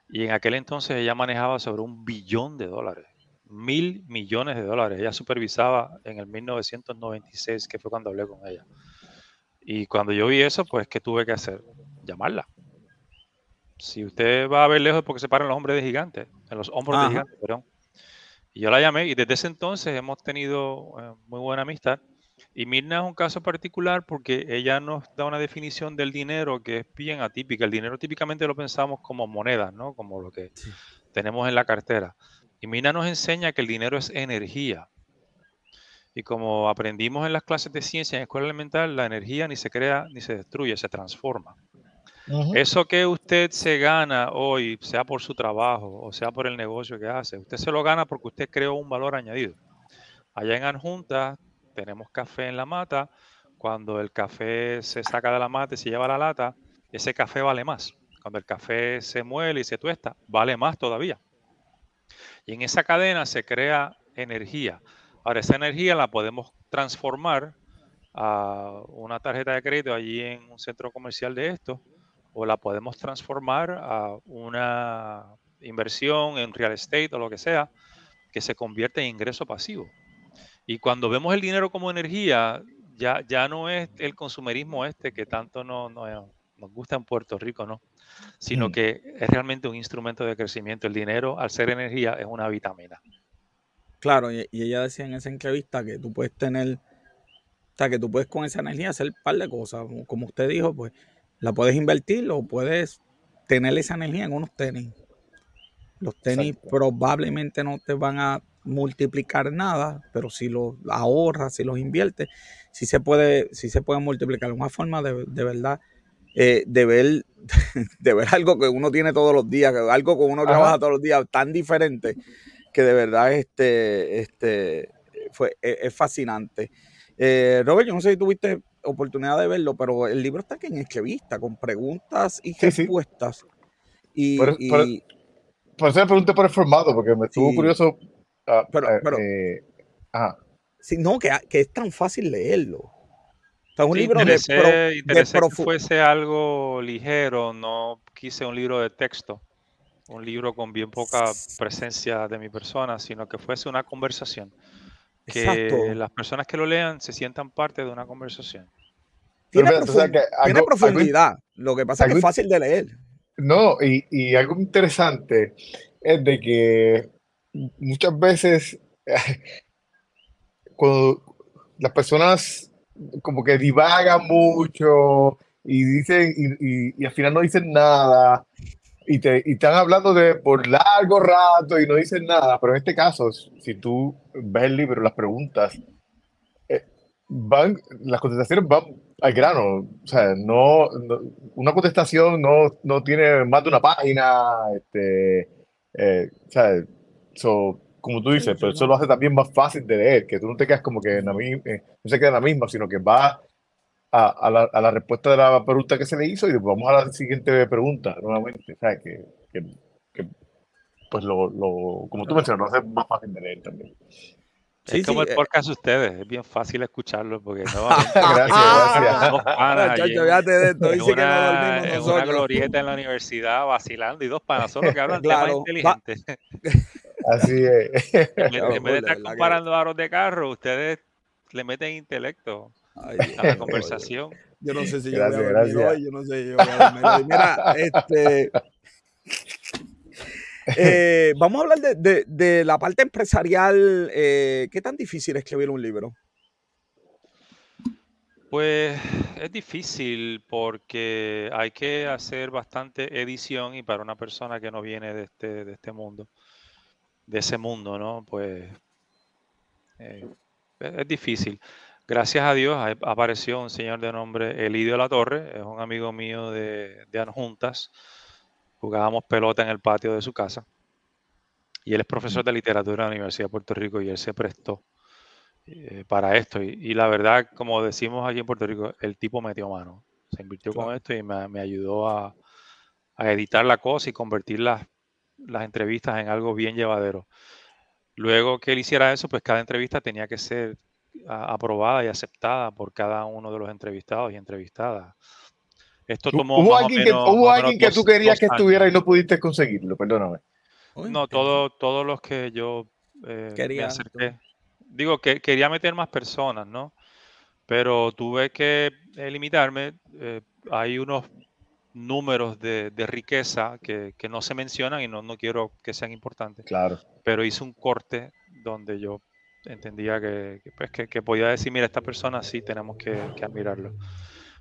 Y en aquel entonces ella manejaba sobre un billón de dólares mil millones de dólares. Ella supervisaba en el 1996, que fue cuando hablé con ella. Y cuando yo vi eso, pues, ¿qué tuve que hacer? Llamarla. Si usted va a ver lejos porque se paran los hombres de gigantes, en los hombros de gigantes, perdón. Y yo la llamé y desde ese entonces hemos tenido eh, muy buena amistad. Y Mirna es un caso particular porque ella nos da una definición del dinero que es bien atípica. El dinero típicamente lo pensamos como monedas, ¿no? Como lo que tenemos en la cartera. Y Mina nos enseña que el dinero es energía. Y como aprendimos en las clases de ciencia en escuela elemental, la energía ni se crea ni se destruye, se transforma. Eso que usted se gana hoy, sea por su trabajo o sea por el negocio que hace, usted se lo gana porque usted creó un valor añadido. Allá en Anjunta tenemos café en la mata. Cuando el café se saca de la mata y se lleva a la lata, ese café vale más. Cuando el café se muele y se tuesta, vale más todavía. Y en esa cadena se crea energía. Ahora, esa energía la podemos transformar a una tarjeta de crédito allí en un centro comercial de esto, o la podemos transformar a una inversión en real estate o lo que sea, que se convierte en ingreso pasivo. Y cuando vemos el dinero como energía, ya, ya no es el consumerismo este que tanto no, no, nos gusta en Puerto Rico, ¿no? Sino mm. que es realmente un instrumento de crecimiento. El dinero, al ser energía, es una vitamina. Claro, y, ella decía en esa entrevista que tú puedes tener, o sea, que tú puedes con esa energía hacer un par de cosas. Como usted dijo, pues la puedes invertir o puedes tener esa energía en unos tenis. Los tenis probablemente no te van a multiplicar nada, pero si los ahorras, si los inviertes, sí se puede, sí se puede multiplicar. Una forma de, de verdad eh, de, ver, de ver algo que uno tiene todos los días, algo que uno trabaja todos los días, tan diferente, que de verdad este, este, fue, e, es, fascinante. Eh, Robert, yo no sé si tuviste oportunidad de verlo, pero el libro está aquí en entrevista, con preguntas y respuestas. Y, por, eso me pregunté por el formato, porque me estuvo curioso. Ah, pero, eh, pero ajá. Sí, no, que, que es tan fácil leerlo un libro de, que fuese algo ligero, no quise un libro de texto, un libro con bien poca presencia de mi persona, sino que fuese una conversación. Que las personas que lo lean se sientan parte de una conversación. Tiene, profundidad, lo que pasa es que es fácil de leer. No, y, y algo interesante es de que muchas veces cuando las personas como que divagan mucho y dicen, y, al final no dicen nada. Y te y están hablando de por largo rato y no dicen nada, pero en este caso, si tú ves el libro, las preguntas, eh, van, las contestaciones van al grano, o sea, no, no- una contestación no, no tiene más de una página, este, eh, o sea, so, como tú dices, pero eso lo hace también más fácil de leer, que tú no te quedas como que en la eh, no se queda en la misma, sino que va a, a la, a la respuesta de la pregunta que se le hizo y después vamos a la siguiente pregunta nuevamente, o sea, que, que, que, pues lo, lo, como tú mencionas, lo hace más fácil de leer también. Sí, es como sí, el eh. podcast de ustedes, es bien fácil escucharlo porque no Gracias, gracias. una, glorieta en la universidad vacilando y dos panas solo que hablan Claro, temas inteligentes. Así es. En vez, Claro, en vez de estar comparando aros de carro, ustedes le meten intelecto Ay, a la conversación. Yo no sé si yo voy a dormir gracias. hoy, yo no sé si yo voy a dormir. Mira, este. eh, vamos a hablar de, de- de la parte empresarial. eh, ¿Qué tan difícil es escribir un libro? Pues es difícil porque hay que hacer bastante edición y para una persona que no viene de este, de este mundo, de ese mundo, ¿no? Pues eh, es difícil. Gracias a Dios apareció un señor de nombre Elidio La Torre, es un amigo mío de, de Adjuntas. Jugábamos pelota en el patio de su casa y él es profesor de literatura en la Universidad de Puerto Rico y él se prestó eh, para esto. Y, y la verdad, como decimos aquí en Puerto Rico, el tipo metió mano. Se invirtió con esto y me, me ayudó a, a editar la cosa y convertir las, las entrevistas en algo bien llevadero. Luego que él hiciera eso, pues cada entrevista tenía que ser aprobada y aceptada por cada uno de los entrevistados y entrevistadas. Esto tomó Hubo más o alguien que, hubo alguien dos- tú querías que estuviera y no pudiste conseguirlo, perdóname. No, todo, todos los que yo eh, me Quería, acerqué. Digo que quería meter más personas, ¿no? Pero tuve que limitarme. eh, hay unos números de, de riqueza que, que no se mencionan y no, no quiero que sean importantes. Claro. Pero hice un corte donde yo entendía que, que, pues, que- que podía decir, mira, esta persona sí tenemos que, admirarlo.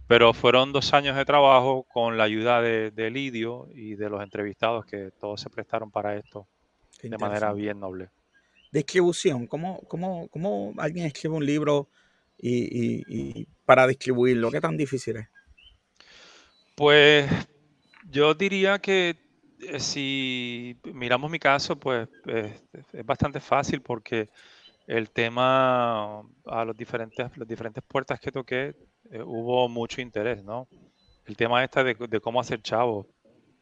Pero fueron dos años de trabajo con la ayuda de, de Lidio y de los entrevistados que todos se prestaron para esto qué de manera bien noble. Distribución. ¿Cómo, cómo, cómo alguien escribe un libro y, y- y para distribuirlo? ¿Qué tan difícil es? Pues yo diría que eh, si miramos mi caso, pues es bastante fácil porque el tema a los diferentes, las diferentes puertas que toqué, eh, hubo mucho interés, ¿no? El tema este de, de cómo hacer chavo,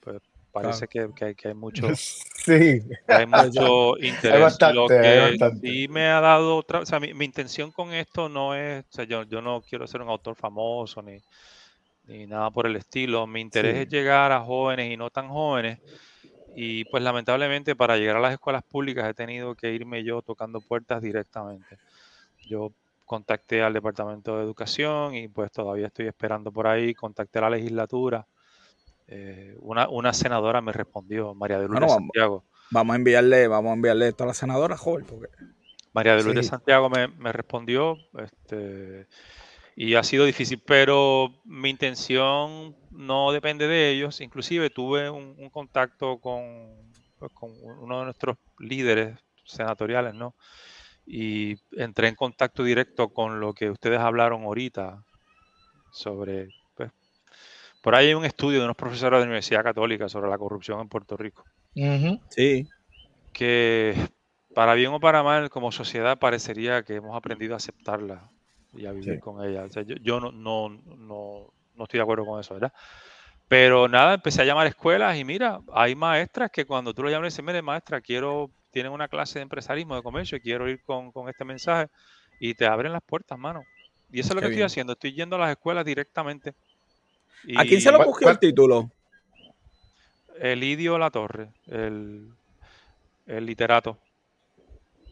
pues parece que, que hay- que hay mucho, Sí. que hay mucho interés. bastante, Lo hay que sí me ha dado otra, o sea, mi, mi intención con esto no es, o sea, yo, yo no quiero ser un autor famoso ni, ni nada por el estilo. Mi interés Sí. es llegar a jóvenes y no tan jóvenes. Y pues lamentablemente para llegar a las escuelas públicas he tenido que irme yo tocando puertas directamente. Yo contacté al Departamento de Educación y pues todavía estoy esperando por ahí. Contacté a la legislatura. Eh, una, una senadora me respondió, María de Lourdes Bueno, vamos. Santiago. Vamos a enviarle, vamos a enviarle esto a la senadora, joven, porque María de Lourdes Sí. Santiago me, me respondió este, y ha sido difícil, pero mi intención no depende de ellos. Inclusive tuve un, un contacto con, pues, con uno de nuestros líderes senatoriales, ¿no? Y entré en contacto directo con lo que ustedes hablaron ahorita sobre... Pues, por ahí hay un estudio de unos profesores de la Universidad Católica sobre la corrupción en Puerto Rico sí, que para bien o para mal, como sociedad, parecería que hemos aprendido a aceptarla y a vivir Sí. con ella. O sea, yo yo no, no, no, no estoy de acuerdo con eso, ¿verdad? Pero nada, empecé a llamar a escuelas y mira, hay maestras que cuando tú lo llamas y dices, mire, maestra, quiero, tienen una clase de empresarismo, de comercio, y quiero ir con, con este mensaje, y te abren las puertas, mano. Y eso es lo Qué que estoy haciendo, estoy yendo a las escuelas directamente. ¿a quién se ¿Cuál- ocurrió el título? Elidio La Torre, el, el literato.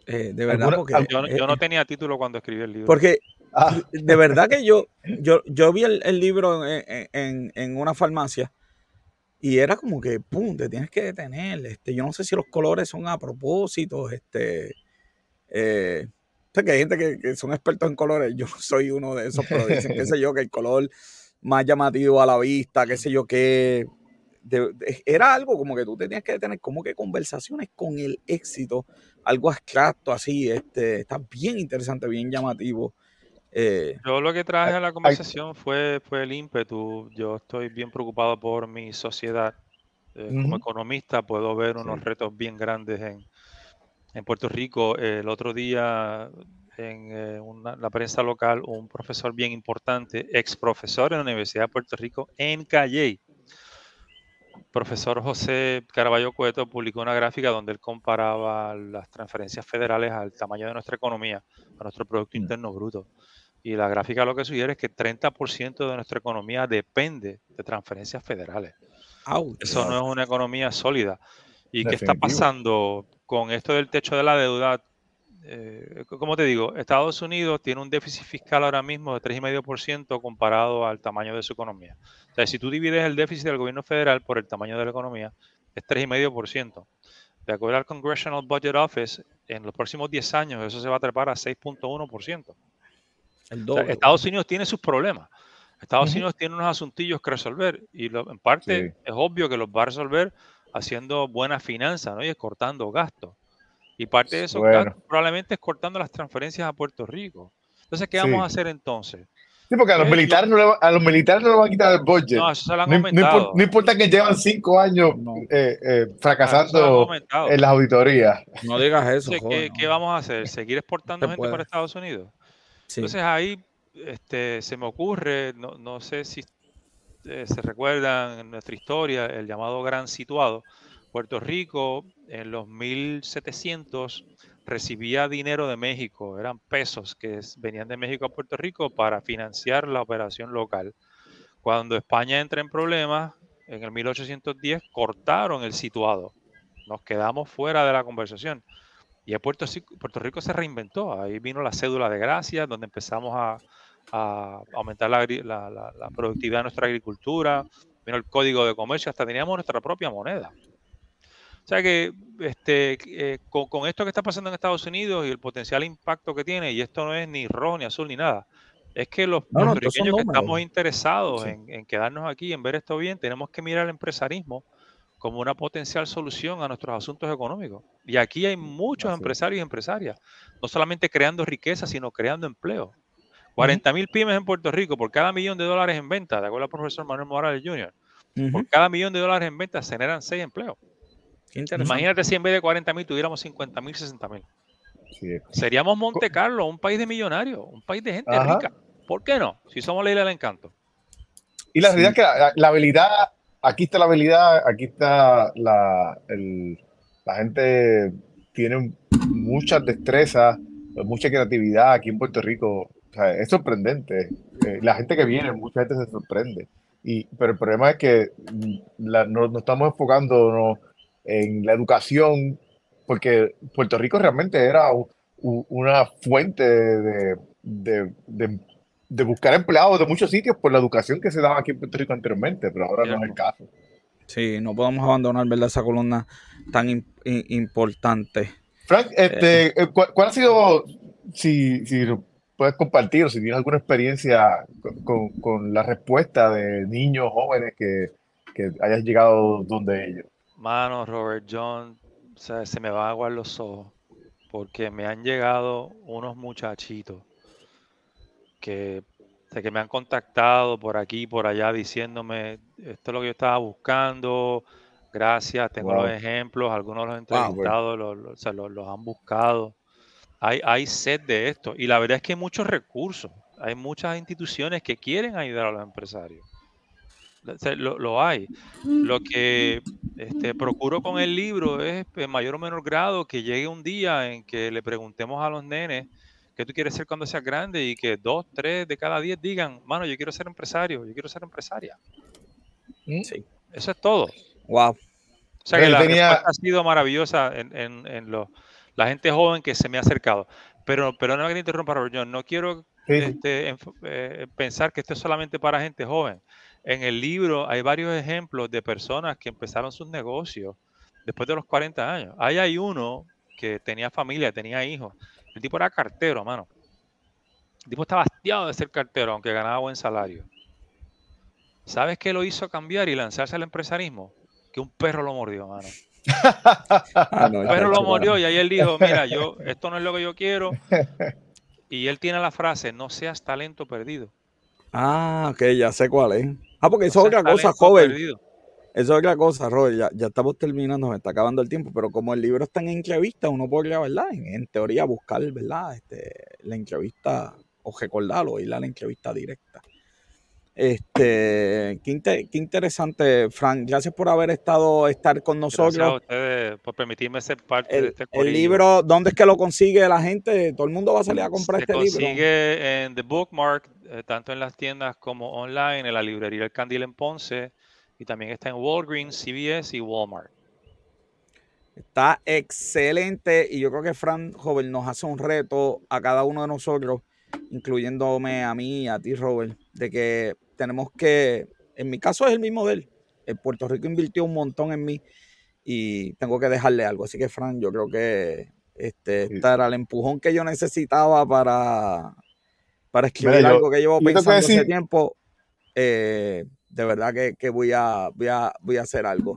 Eh, de verdad, ¿Alguna- porque, Yo, no- eh, yo no tenía título cuando escribí el libro. porque De verdad que yo, yo, yo vi el, el libro en, en- en- una farmacia y era como que, pum, te tienes que detener. Este, yo no sé si los colores son a propósito. Este, eh, sea, que hay gente que, que son expertos en colores. Yo no soy uno de esos, pero dicen, qué sé yo, que el color más llamativo a la vista, qué sé yo, qué. era algo como que tú tenías que tener como que conversaciones con el éxito, algo abstracto así, este, está bien interesante, bien llamativo. Eh, yo lo que traje a la conversación fue, fue el ímpetu. Yo estoy bien preocupado por mi sociedad. Eh, como economista puedo ver unos retos bien grandes en, en Puerto Rico. el otro día en eh, la prensa local un profesor bien importante, ex profesor en la Universidad de Puerto Rico en Calle. Profesor José Caraballo Cueto publicó una gráfica donde él comparaba las transferencias federales al tamaño de nuestra economía, a nuestro Producto mm. Interno Bruto. Y la gráfica lo que sugiere es que 30% de nuestra economía depende de transferencias federales. Eso no es una economía sólida. ¿Y qué está pasando con esto del techo de la deuda? Eh, como te digo, Estados Unidos tiene un déficit fiscal ahora mismo de 3,5% comparado al tamaño de su economía. O sea, si tú divides el déficit del gobierno federal por el tamaño de la economía, es 3,5%. De acuerdo al Congressional Budget Office, en los próximos 10 años eso se va a trepar a 6.1%. Estados Unidos tiene sus problemas. Estados Unidos tiene unos asuntillos que resolver y en parte es obvio que los va a resolver haciendo buenas finanzas ¿no? y cortando gastos. Y parte de eso probablemente es cortando las transferencias a Puerto Rico. Entonces, ¿qué vamos a hacer entonces? Sí, porque a los, militares no le, a los militares no le van a quitar el budget. No, eso se lo han no, no, importa, que llevan cinco años eh, eh, fracasando en las auditorías. No digas eso. ¿qué, vamos a hacer? ¿Seguir exportando gente para Estados Unidos? Entonces ahí este, se me ocurre, no, sé si eh, se recuerdan en nuestra historia, el llamado Gran Situado. Puerto Rico en los 1700 recibía dinero de México, eran pesos que venían de México a Puerto Rico para financiar la operación local. Cuando España entra en problemas, en el 1810 cortaron el situado. Nos quedamos fuera de la conversación. Y Puerto, Puerto Rico se reinventó. Ahí vino la cédula de gracia, donde empezamos a, aumentar la, la, productividad de nuestra agricultura. Vino el código de comercio, hasta teníamos nuestra propia moneda. O sea que este, eh, con, esto que está pasando en Estados Unidos y el potencial impacto que tiene, y esto no es ni rojo, ni azul, ni nada, es que los puertorriqueños que estamos interesados en, quedarnos aquí, en ver esto bien, tenemos que mirar el empresarismo como una potencial solución a nuestros asuntos económicos. Y aquí hay muchos empresarios y empresarias, no solamente creando riqueza, sino creando empleo. 40 mil pymes en Puerto Rico por cada millón de dólares en venta, de acuerdo al profesor Manuel Morales Jr., por cada millón de dólares en venta se generan seis empleos. Imagínate si en vez de 40 mil tuviéramos 50 mil, 60 mil. Seríamos Monte Carlo, un país de millonarios, un país de gente rica. ¿Por qué no? Si somos la isla del encanto. Y la realidad es que la, habilidad, aquí está la habilidad, aquí está la, la gente tiene muchas destrezas, mucha creatividad aquí en Puerto Rico. es sorprendente. Eh, la gente que viene, mucha gente se sorprende. Y, pero el problema es que no, no estamos enfocando en la educación, porque Puerto Rico realmente era una fuente de, de, buscar empleados de muchos sitios por la educación que se daba aquí en Puerto Rico anteriormente, pero ahora no es el caso. Sí, no podemos abandonar ¿verdad? esa columna tan importante. Frank, este, eh. Eh, ¿cuál, ha sido, si, si puedes compartir o si tienes alguna experiencia con, con la respuesta de niños, jóvenes que, que hayas llegado donde ellos? Mano, Robert John, se me van a aguar los ojos porque me han llegado unos muchachitos que, que me han contactado por aquí por allá diciéndome esto es lo que yo estaba buscando, gracias, tengo los ejemplos, algunos los he entrevistado, los, los, han buscado. Hay, hay sed de esto y la verdad es que hay muchos recursos, hay muchas instituciones que quieren ayudar a los empresarios. Lo, hay. Lo que este, procuro con el libro es, en mayor o menor grado, que llegue un día en que le preguntemos a los nenes qué tú quieres ser cuando seas grande y que dos, tres de cada diez digan, mano, yo quiero ser empresario, yo quiero ser empresaria. ¿Mm? Sí. Eso es todo. Wow. O sea que la tenía... ha sido maravillosa en, en, la gente joven que se me ha acercado. Pero, pero no me que interrumpa, Robert no quiero este, eh, pensar que esto es solamente para gente joven. En el libro hay varios ejemplos de personas que empezaron sus negocios después de los 40 años. Ahí hay uno que tenía familia, tenía hijos. El tipo era cartero, mano. El tipo estaba hastiado de ser cartero, aunque ganaba buen salario. ¿Sabes qué lo hizo cambiar y lanzarse al empresarismo? Que un perro lo mordió, mano. Ah, no, Un perro lo mordió y ahí él dijo, mira, yo, esto no es lo que yo quiero. Y él tiene la frase, no seas talento perdido. Ah, ok, ya sé cuál es. Ah, porque No eso es otra cosa, joven. perdido. Eso es otra cosa, Robert. Ya, ya estamos terminando, me está acabando el tiempo, pero como el libro está en entrevista, uno podría, ¿verdad? En, en teoría buscar, ¿verdad? Este, la entrevista o recordarlo, ir a la entrevista directa. Este, qué, inte- qué interesante, Frank. Gracias por haber estado, estar con Gracias a nosotros. ustedes por permitirme ser parte de El, este el corillo. libro, ¿dónde es que lo consigue la gente? Todo el mundo va a salir a comprar Se este libro. consigue en The Bookmark, eh, tanto en las tiendas como online, en la librería El Candil en Ponce, y también está en Walgreens, CVS y Walmart. Está excelente y yo creo que Fran Joven nos hace un reto a cada uno de nosotros, incluyéndome a mí y a ti, Robert, de que tenemos que, en mi caso es el mismo de él, en Puerto Rico invirtió un montón en mí y tengo que dejarle algo. Así que, Fran, yo creo que este, Sí. este era el empujón que yo necesitaba para, para escribir Mira, yo- algo que llevo yo que pensando hace decir- tiempo. Eh, de verdad que, que voy, a, voy, a, voy a hacer algo.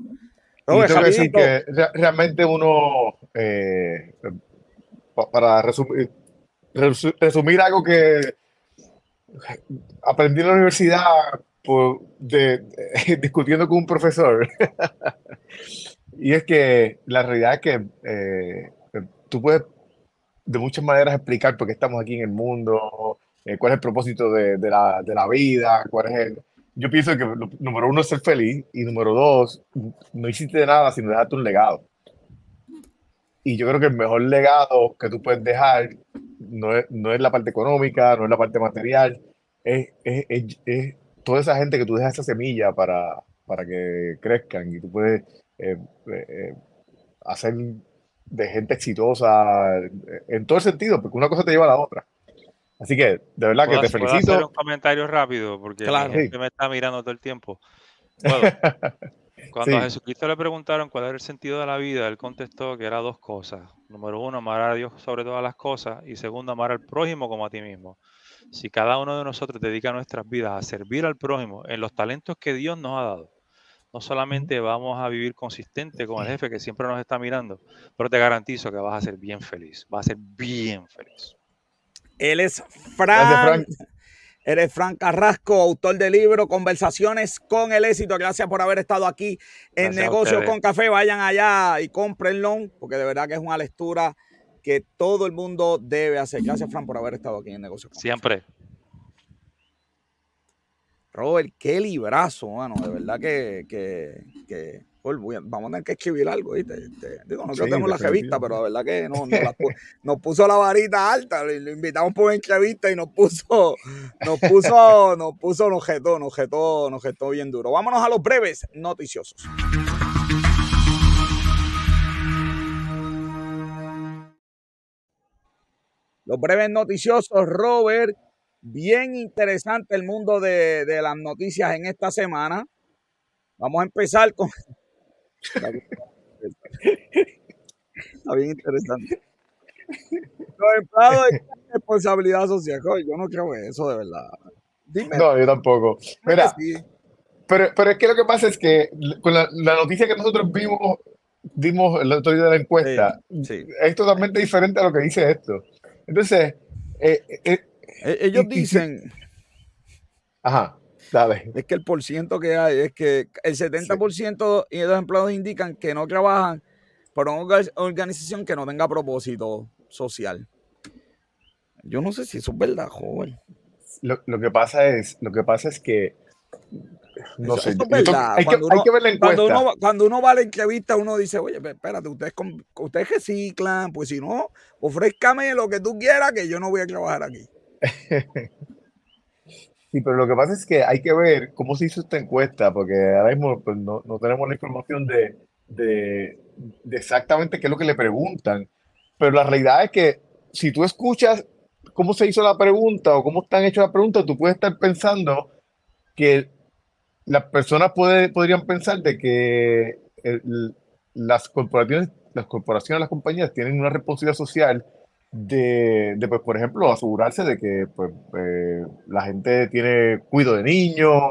Tengo que decir que re- realmente uno, eh, pa- para resumir, resu- resumir algo que aprendí en la universidad por- de- de- discutiendo con un profesor, y es que la realidad es que eh, tú puedes de muchas maneras explicar por qué estamos aquí en el mundo, eh, cuál es el propósito de, de la, de la vida, cuál es el... Yo pienso que lo- número uno es ser feliz y número dos, no hiciste nada sino dejarte un legado. Y yo creo que el mejor legado que tú puedes dejar no es, no es la parte económica, no es la parte material, es, es, es- es toda esa gente que tú dejas esa semilla para, para que crezcan y tú puedes eh, eh, hacer de gente exitosa eh, en todo el sentido, porque una cosa te lleva a la otra. Así que, de verdad que ¿Puedo, te puedo hacer felicito. un comentario rápido? Porque Claro. gente me está mirando todo el tiempo. ¿Puedo? Cuando a Sí. Jesucristo le preguntaron cuál era el sentido de la vida, él contestó que era dos cosas. Número uno, amar a Dios sobre todas las cosas. Y segundo, amar al prójimo como a ti mismo. Si cada uno de nosotros dedica nuestras vidas a servir al prójimo en los talentos que Dios nos ha dado, no solamente vamos a vivir consistente con el jefe que siempre nos está mirando, pero te garantizo que vas a ser bien feliz. Vas a ser bien feliz. Él es Gracias, Fran. Frank. Eres Fran Carrasco, autor del libro Conversaciones con el éxito. Gracias por haber estado aquí en Gracias Negocios con Café. Vayan allá y cómprenlo, porque de verdad que es una lectura que todo el mundo debe hacer. Gracias, Fran, por haber estado aquí en Negocios con Café. Siempre. Robert, qué librazo, mano. De verdad que, que, que- Vamos a tener que escribir algo, ¿viste? Este, digo, nosotros Sí, tenemos la revista, pero de verdad que no, nos, la nos puso la varita alta. Lo, invitamos por entrevista y nos puso, nos puso, nos puso, nos jetó, nos jetó, nos jetó bien duro. Vámonos a los breves noticiosos. Los breves noticiosos, Robert. Bien interesante el mundo de, de las noticias en esta semana. Vamos a empezar con. Está bien Está bien interesante. Los empleados de responsabilidad social. Yo no creo eso de verdad. Dime. No, yo tampoco. Mira, sí. pero, pero es que lo que pasa es que con la, la noticia que nosotros vimos, dimos el otro día de la encuesta, Sí. es totalmente diferente a lo que dice esto. Entonces, eh, eh, E- Ellos y- y- dicen ajá, dale. es que el porciento que hay es que el 70% de los empleados indican que no trabajan para una orga- organización que no tenga propósito social. Yo no sé si eso es verdad, joven. Lo, lo que pasa es, lo que pasa es que no Eso- sé, eso es verdad. hay, que, Cuando hay uno- que ver la encuesta. Cuando uno, va- cuando uno va a la entrevista, uno dice, oye, pe- espérate, ustedes, ustedes reciclan, pues si no, ofrézcame lo que tú quieras, que yo no voy a trabajar aquí. Sí, pero lo que pasa es que hay que ver cómo se hizo esta encuesta, porque ahora mismo pues, no, tenemos la información de, exactamente qué es lo que le preguntan. Pero la realidad es que si tú escuchas cómo se hizo la pregunta o cómo están hechas las preguntas, tú puedes estar pensando que las personas podrían pensar de que las corporaciones, las corporaciones, las compañías tienen una responsabilidad social de, pues, por ejemplo, asegurarse de que pues, eh, la gente tiene cuidado de niños,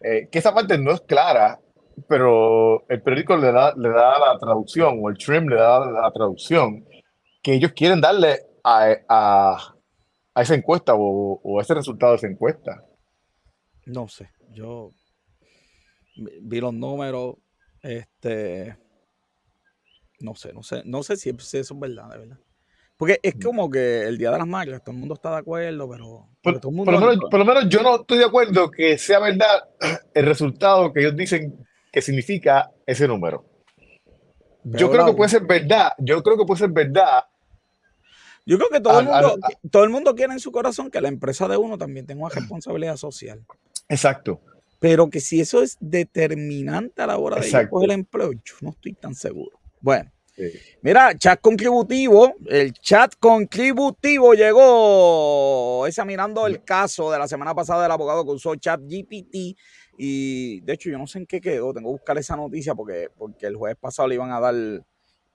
eh, que esa parte no es clara, pero el periódico le da, le da la traducción, o el trim le da la traducción, que ellos quieren darle a, a, a esa encuesta o, o, a ese resultado de esa encuesta. No sé, yo vi los números, este, no sé, no sé, no sé si, eso es verdad, de verdad. Porque es mm. como que el Día de las Madres, todo el mundo está de acuerdo, pero... Por, todo el mundo por, lo menos, por, lo menos, yo no estoy de acuerdo que sea verdad el resultado que ellos dicen que significa ese número. yo creo que puede ser verdad, yo creo que puede ser verdad. Yo creo que todo, el mundo, todo el mundo quiere en su corazón que la empresa de uno también tenga una responsabilidad social. Exacto. Pero que si eso es determinante a la hora de coger el empleo, yo no estoy tan seguro. Bueno, mira, chat contributivo. El chat contributivo llegó examinando el caso de la semana pasada del abogado que usó chat GPT. Y de hecho, yo no sé en qué quedó. Tengo que buscar esa noticia porque, porque el jueves pasado le iban a dar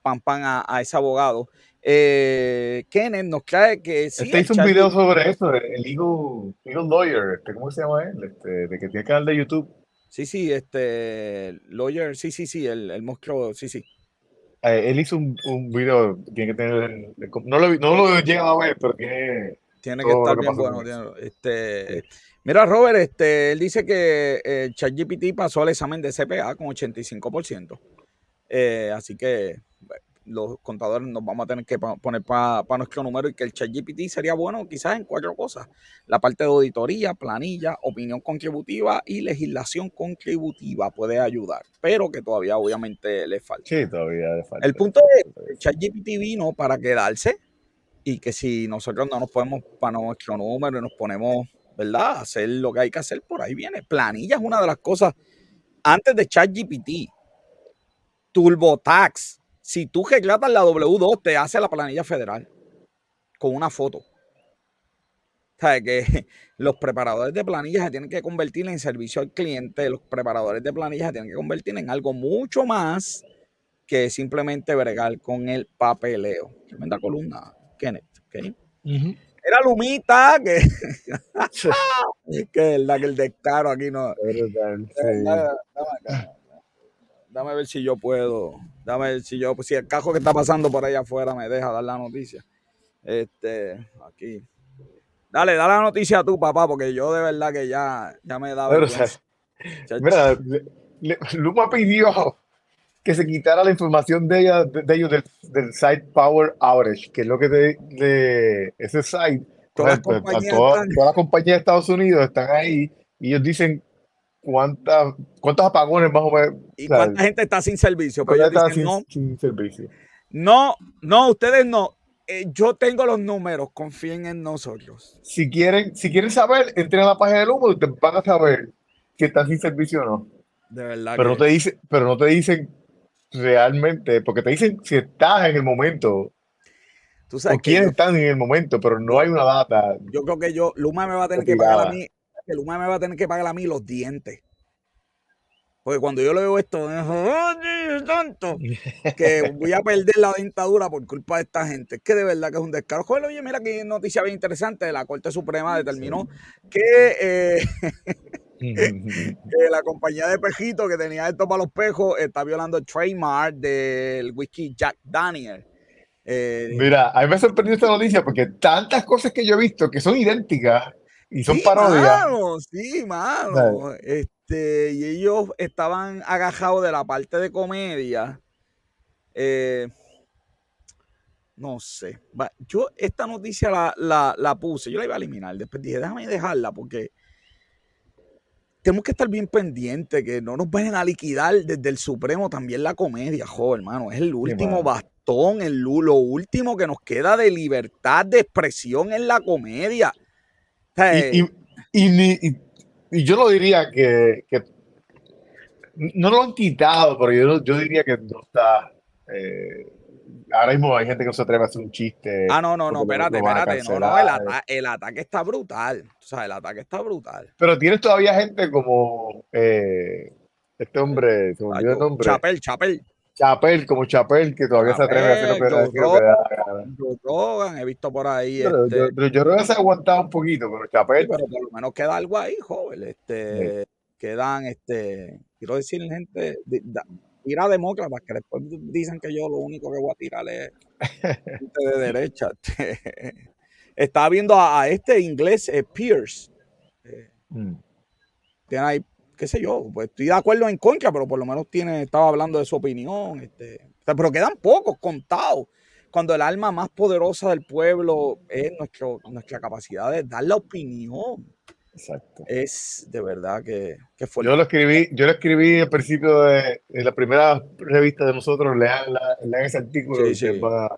pan pan a ese abogado eh, Kenneth nos cae que sí. Este hizo un video sobre eso, el Eagle, Lawyer, este, ¿cómo se llama él? Este, de que tiene canal de YouTube. Sí, sí, este Lawyer, sí, sí, sí, el, el monstruo, sí, sí. Eh, él hizo un, un, video, tiene que tener, no lo, no lo he llegado a ver, pero tiene... Tiene que estar bien bueno. este, Mira, Robert, este, él dice que eh, ChatGPT pasó el examen de CPA con 85%. Eh, así que los contadores nos vamos a tener que poner para nuestro número y que el ChatGPT sería bueno quizás en cuatro cosas. La parte de auditoría, planilla, opinión contributiva y legislación contributiva puede ayudar, pero que todavía obviamente le falta. Sí, todavía le falta. El punto es, el ChatGPT vino para quedarse y que si nosotros no nos ponemos para nuestro número y nos ponemos, ¿verdad? hacer lo que hay que hacer, por ahí viene. Planilla es una de las cosas, antes de ChatGPT, TurboTax, si tú reclatas la W2, te hace la planilla federal con una foto. O sea, que los preparadores de planillas se tienen que convertir en servicio al cliente, los preparadores de planillas se tienen que convertir en algo mucho más que simplemente bregar con el papeleo. Tremenda columna, Kenneth. ¿okay? Era Lumita, que, que es la que el descaro aquí no. Dame a ver si yo puedo. Dame ver si yo, pues si el cajo que está pasando por allá afuera me deja dar la noticia. Este, aquí. Dale, dale la noticia a tu papá, porque yo de verdad que ya, ya me he dado. mira, Luma pidió que se quitara la información de, ella, de, ellos del, site Power Outage, que es lo que de, ese site. Todas las compañías de Estados Unidos están ahí y ellos dicen cuántas, cuántos apagones más o menos. ¿Y cuánta gente está sin servicio? Pues está sin, no, sin, servicio. No, no, ustedes no. Eh, yo tengo los números, confíen en nosotros. Si quieren, si quieren saber, entren a la página del humo y te van a saber si están sin servicio o no. De verdad. Pero, no te dice, pero no te dicen realmente, porque te dicen si estás en el momento. ¿Tú sabes o quiénes están en el momento, pero no hay una data. Yo creo que yo, Luma me va a tener que pagar a mí que Luma me va a tener que pagar a mí los dientes. Porque cuando yo le veo esto, tanto, que voy a perder la dentadura por culpa de esta gente. Es que de verdad que es un descaro. Joder, oye, mira qué noticia bien interesante. La Corte Suprema determinó que, eh, que la compañía de pejitos que tenía esto para los pejos está violando el trademark del whisky Jack Daniel. Eh, mira, a mí me sorprendió esta noticia porque tantas cosas que yo he visto que son idénticas y son parodias. sí, mano. Este, y ellos estaban agajados de la parte de comedia. Eh, no sé. Yo esta noticia la, puse, yo la iba a eliminar. Después dije, déjame dejarla porque tenemos que estar bien pendientes, que no nos vayan a liquidar desde el Supremo también la comedia, joder, hermano. Es el último bastón, el, lo último que nos queda de libertad de expresión en la comedia. Y, y, yo no diría que, no lo han quitado, pero yo, yo diría que no está. Eh, ahora mismo hay gente que no se atreve a hacer un chiste. Ah, no, no, no, espérate, espérate. No, no, el, ataque está brutal. O sea, el ataque está brutal. Pero tienes todavía gente como eh, este hombre, se me olvidó el nombre. Chapel, Chapel. Chapel, como Chapel, que todavía se atreve a hacer lo que, Joe Rogan, he visto por ahí. Pero, este, yo, creo que se ha aguantado un poquito, pero Chapel. pero por lo menos queda algo ahí, joven. Este, quedan, este, quiero decir, gente, tira demócratas, que después dicen que yo lo único que voy a tirar es gente de derecha. Estaba viendo a, este inglés, eh, Pierce. Eh, mm. Tiene ahí, qué sé yo, pues estoy de acuerdo en contra, pero por lo menos tiene, estaba hablando de su opinión. Este, pero quedan pocos contados. Cuando el alma más poderosa del pueblo es nuestro, nuestra capacidad de dar la opinión. Exacto. Es de verdad que, que fue. Yo lo escribí, yo lo escribí al principio de, la primera revista de nosotros, lean, lean ese artículo y se van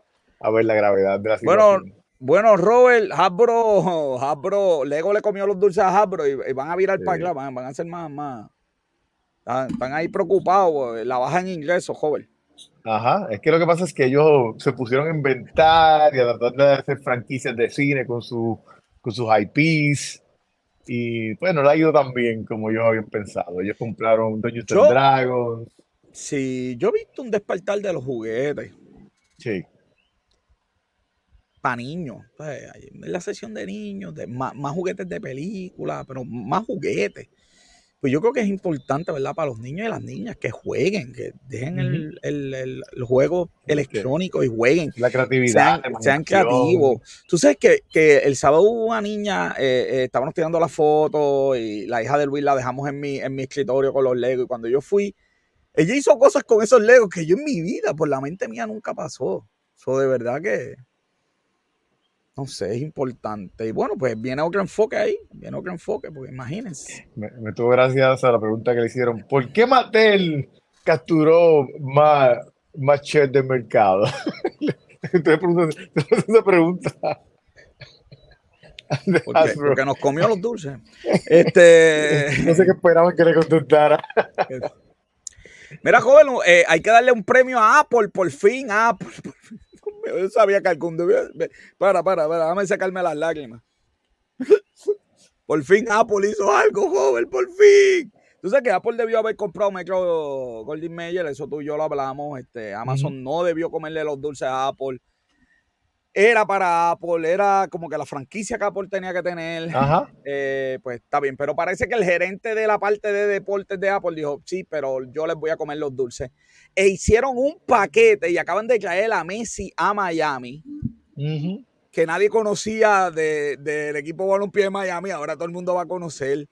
a, ver la gravedad de la situación. Bueno, bueno, Robert, Hasbro, Hasbro, Lego le comió los dulces a Hasbro y, van a virar para allá, van, van, a ser más, más. Están, ahí preocupados, la baja en ingresos, joven. Ajá, es que lo que pasa es que ellos se pusieron a inventar y a tratar de hacer franquicias de cine con, su, con sus IPs y pues no le ha ido tan bien como yo había pensado. Ellos compraron Dungeons Dragons. Sí, yo he visto un despertar de los juguetes. Sí. Para niños. la sesión de niños, de más, más juguetes de película, pero más juguetes pues yo creo que es importante, ¿verdad? Para los niños y las niñas que jueguen, que dejen el, el, juego electrónico y jueguen. La creatividad. Sean, creativos. Tú sabes que, que, el sábado hubo una niña, eh, eh, estábamos tirando la foto y la hija de Luis la dejamos en mi, en mi escritorio con los legos y cuando yo fui, ella hizo cosas con esos legos que yo en mi vida, por la mente mía, nunca pasó. Eso de verdad que no sé, es importante. Y bueno, pues viene otro enfoque ahí, viene otro enfoque, porque imagínense. Me, tuvo gracias a la pregunta que le hicieron. ¿Por qué Mattel capturó más, más chef del mercado? Entonces esa pregunta. Porque, porque, nos comió los dulces. Este... No sé qué esperaban que le contestara. Mira, joven, eh, hay que darle un premio a Apple, por fin, Apple. Por fin. Yo sabía que algún día. Para, para, para, déjame sacarme las lágrimas. Por fin Apple hizo algo, joven, por fin. Tú sabes que Apple debió haber comprado Metro Golden Mayer, eso tú y yo lo hablamos. Este, Amazon no debió comerle los dulces a Apple era para Apple, era como que la franquicia que Apple tenía que tener. Eh, pues está bien, pero parece que el gerente de la parte de deportes de Apple dijo, sí, pero yo les voy a comer los dulces. E hicieron un paquete y acaban de traer a Messi a Miami. Que nadie conocía del equipo balompié de Miami, ahora todo el mundo va a conocer.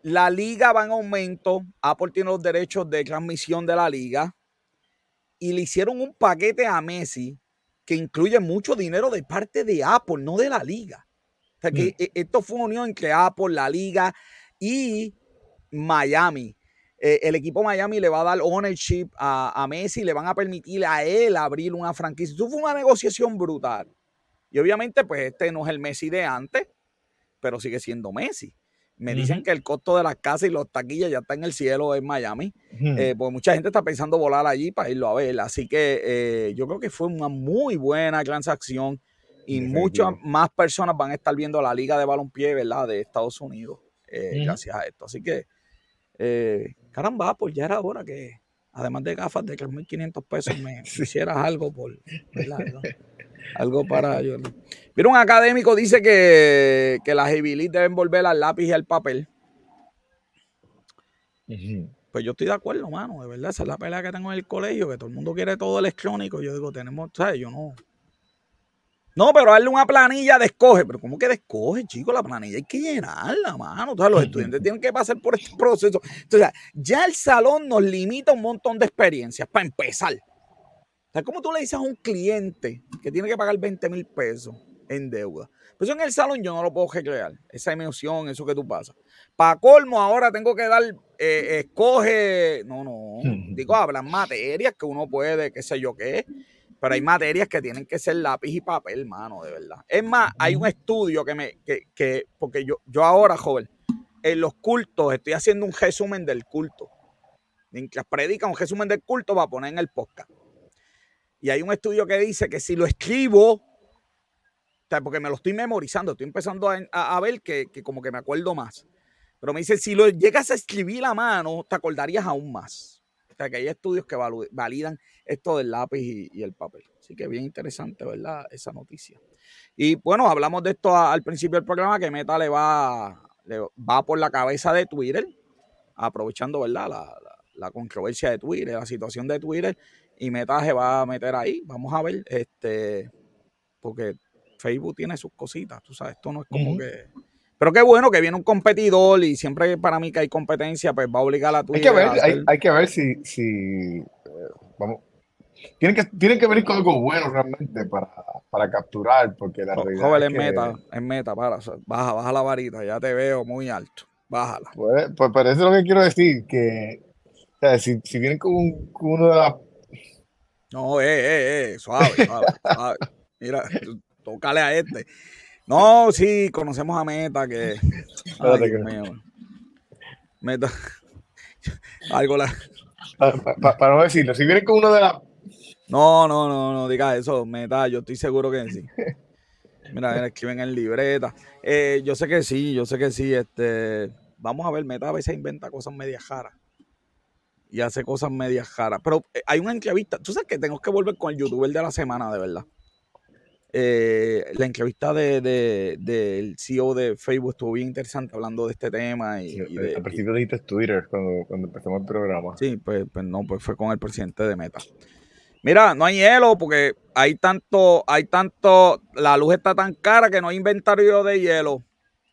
La liga va en aumento. Apple tiene los derechos de transmisión de la liga. Y le hicieron un paquete a Messi que incluye mucho dinero de parte de Apple, no de la liga. O sea, que mm. e, esto fue una unión entre Apple, la liga y Miami. Eh, el equipo Miami le va a dar ownership a, a, Messi, le van a permitir a él abrir una franquicia. Eso fue una negociación brutal. Y obviamente, pues este no es el Messi de antes, pero sigue siendo Messi. Me dicen que el costo de las casas y los taquillas ya está en el cielo en Miami. Eh, pues mucha gente está pensando volar allí para irlo a ver. Así que eh, yo creo que fue una muy buena transacción y muchas más personas van a estar viendo la liga de balompié, ¿verdad? De Estados Unidos eh, gracias a esto. Así que, caramba, pues ya era hora que, además de gafas de 3.500 pesos, me hicieras algo por, ¿verdad? algo para yo. Mira, un académico dice que, que las Heavy deben volver al lápiz y al papel. Pues yo estoy de acuerdo, mano, de verdad. Esa es la pelea que tengo en el colegio, que todo el mundo quiere todo electrónico. Yo digo, tenemos, ¿sabes? Yo no. No, pero darle una planilla de escoge. Pero ¿cómo que de escoge, chicos? La planilla hay que llenarla, mano. Entonces, los estudiantes tienen que pasar por este proceso. Entonces, ya el salón nos limita un montón de experiencias, para empezar. O ¿cómo tú le dices a un cliente que tiene que pagar 20 mil pesos en deuda? Pues en el salón yo no lo puedo recrear, esa emoción, eso que tú pasas. Para colmo, ahora tengo que dar, eh, escoge, no, no, digo, hablan materias que uno puede, qué sé yo qué, pero hay materias que tienen que ser lápiz y papel, mano, de verdad. Es más, hay un estudio que me, que, que porque yo, yo ahora, joven, en los cultos estoy haciendo un resumen del culto. Mientras predica un resumen del culto, va a poner en el podcast. Y hay un estudio que dice que si lo escribo, porque me lo estoy memorizando, estoy empezando a, ver que, como que me acuerdo más. Pero me dice, si lo llegas a escribir a mano, te acordarías aún más. O sea, que hay estudios que validan esto del lápiz y, el papel. Así que bien interesante, ¿verdad? Esa noticia. Y bueno, hablamos de esto al principio del programa, que Meta le va, le va por la cabeza de Twitter, aprovechando, ¿verdad? La- la controversia de Twitter, la situación de Twitter, y Meta se va a meter ahí. Vamos a ver, este, porque Facebook tiene sus cositas, tú sabes, esto no es como que... Pero qué bueno que viene un competidor y siempre para mí que hay competencia, pues va a obligar a Hay Twitter que ver, hay, hay que ver si, si eh, vamos, tienen que, tienen que venir con algo bueno realmente para, para capturar, porque la realidad Joven, es que, meta, en meta, para, o sea, baja, baja la varita, ya te veo muy alto, bájala. pues, pues, pero eso es lo que quiero decir, que o sea, si, si vienen con, un- con uno de las No, eh, eh, eh, suave, suave, suave. Mira, tócale a este. No, sí, conocemos a Meta que. Ay, Espérate Dios que- mío. Meta. Algo la. pa- pa- pa- para no decirlo, si vienen con uno de las No, no, no, no digas eso, Meta, yo estoy seguro que sí. Mira, mira, escriben en libreta. Eh, yo sé que sí, yo sé que sí. Este, vamos a ver, Meta a veces inventa cosas medias jaras. Y hace cosas medias jaras. Pero eh, hay una entrevista. Tú sabes que tengo que volver con el youtuber de la semana, de verdad. Eh, la entrevista de, de- del CEO de Facebook estuvo bien interesante hablando de este tema. Y, y de, al principio dijiste Twitter cuando, cuando empezamos el programa. Sí, pues, pues no, pues fue con el presidente de Meta. Mira, no hay hielo porque hay tanto, hay tanto, la luz está tan cara que no hay inventario de hielo.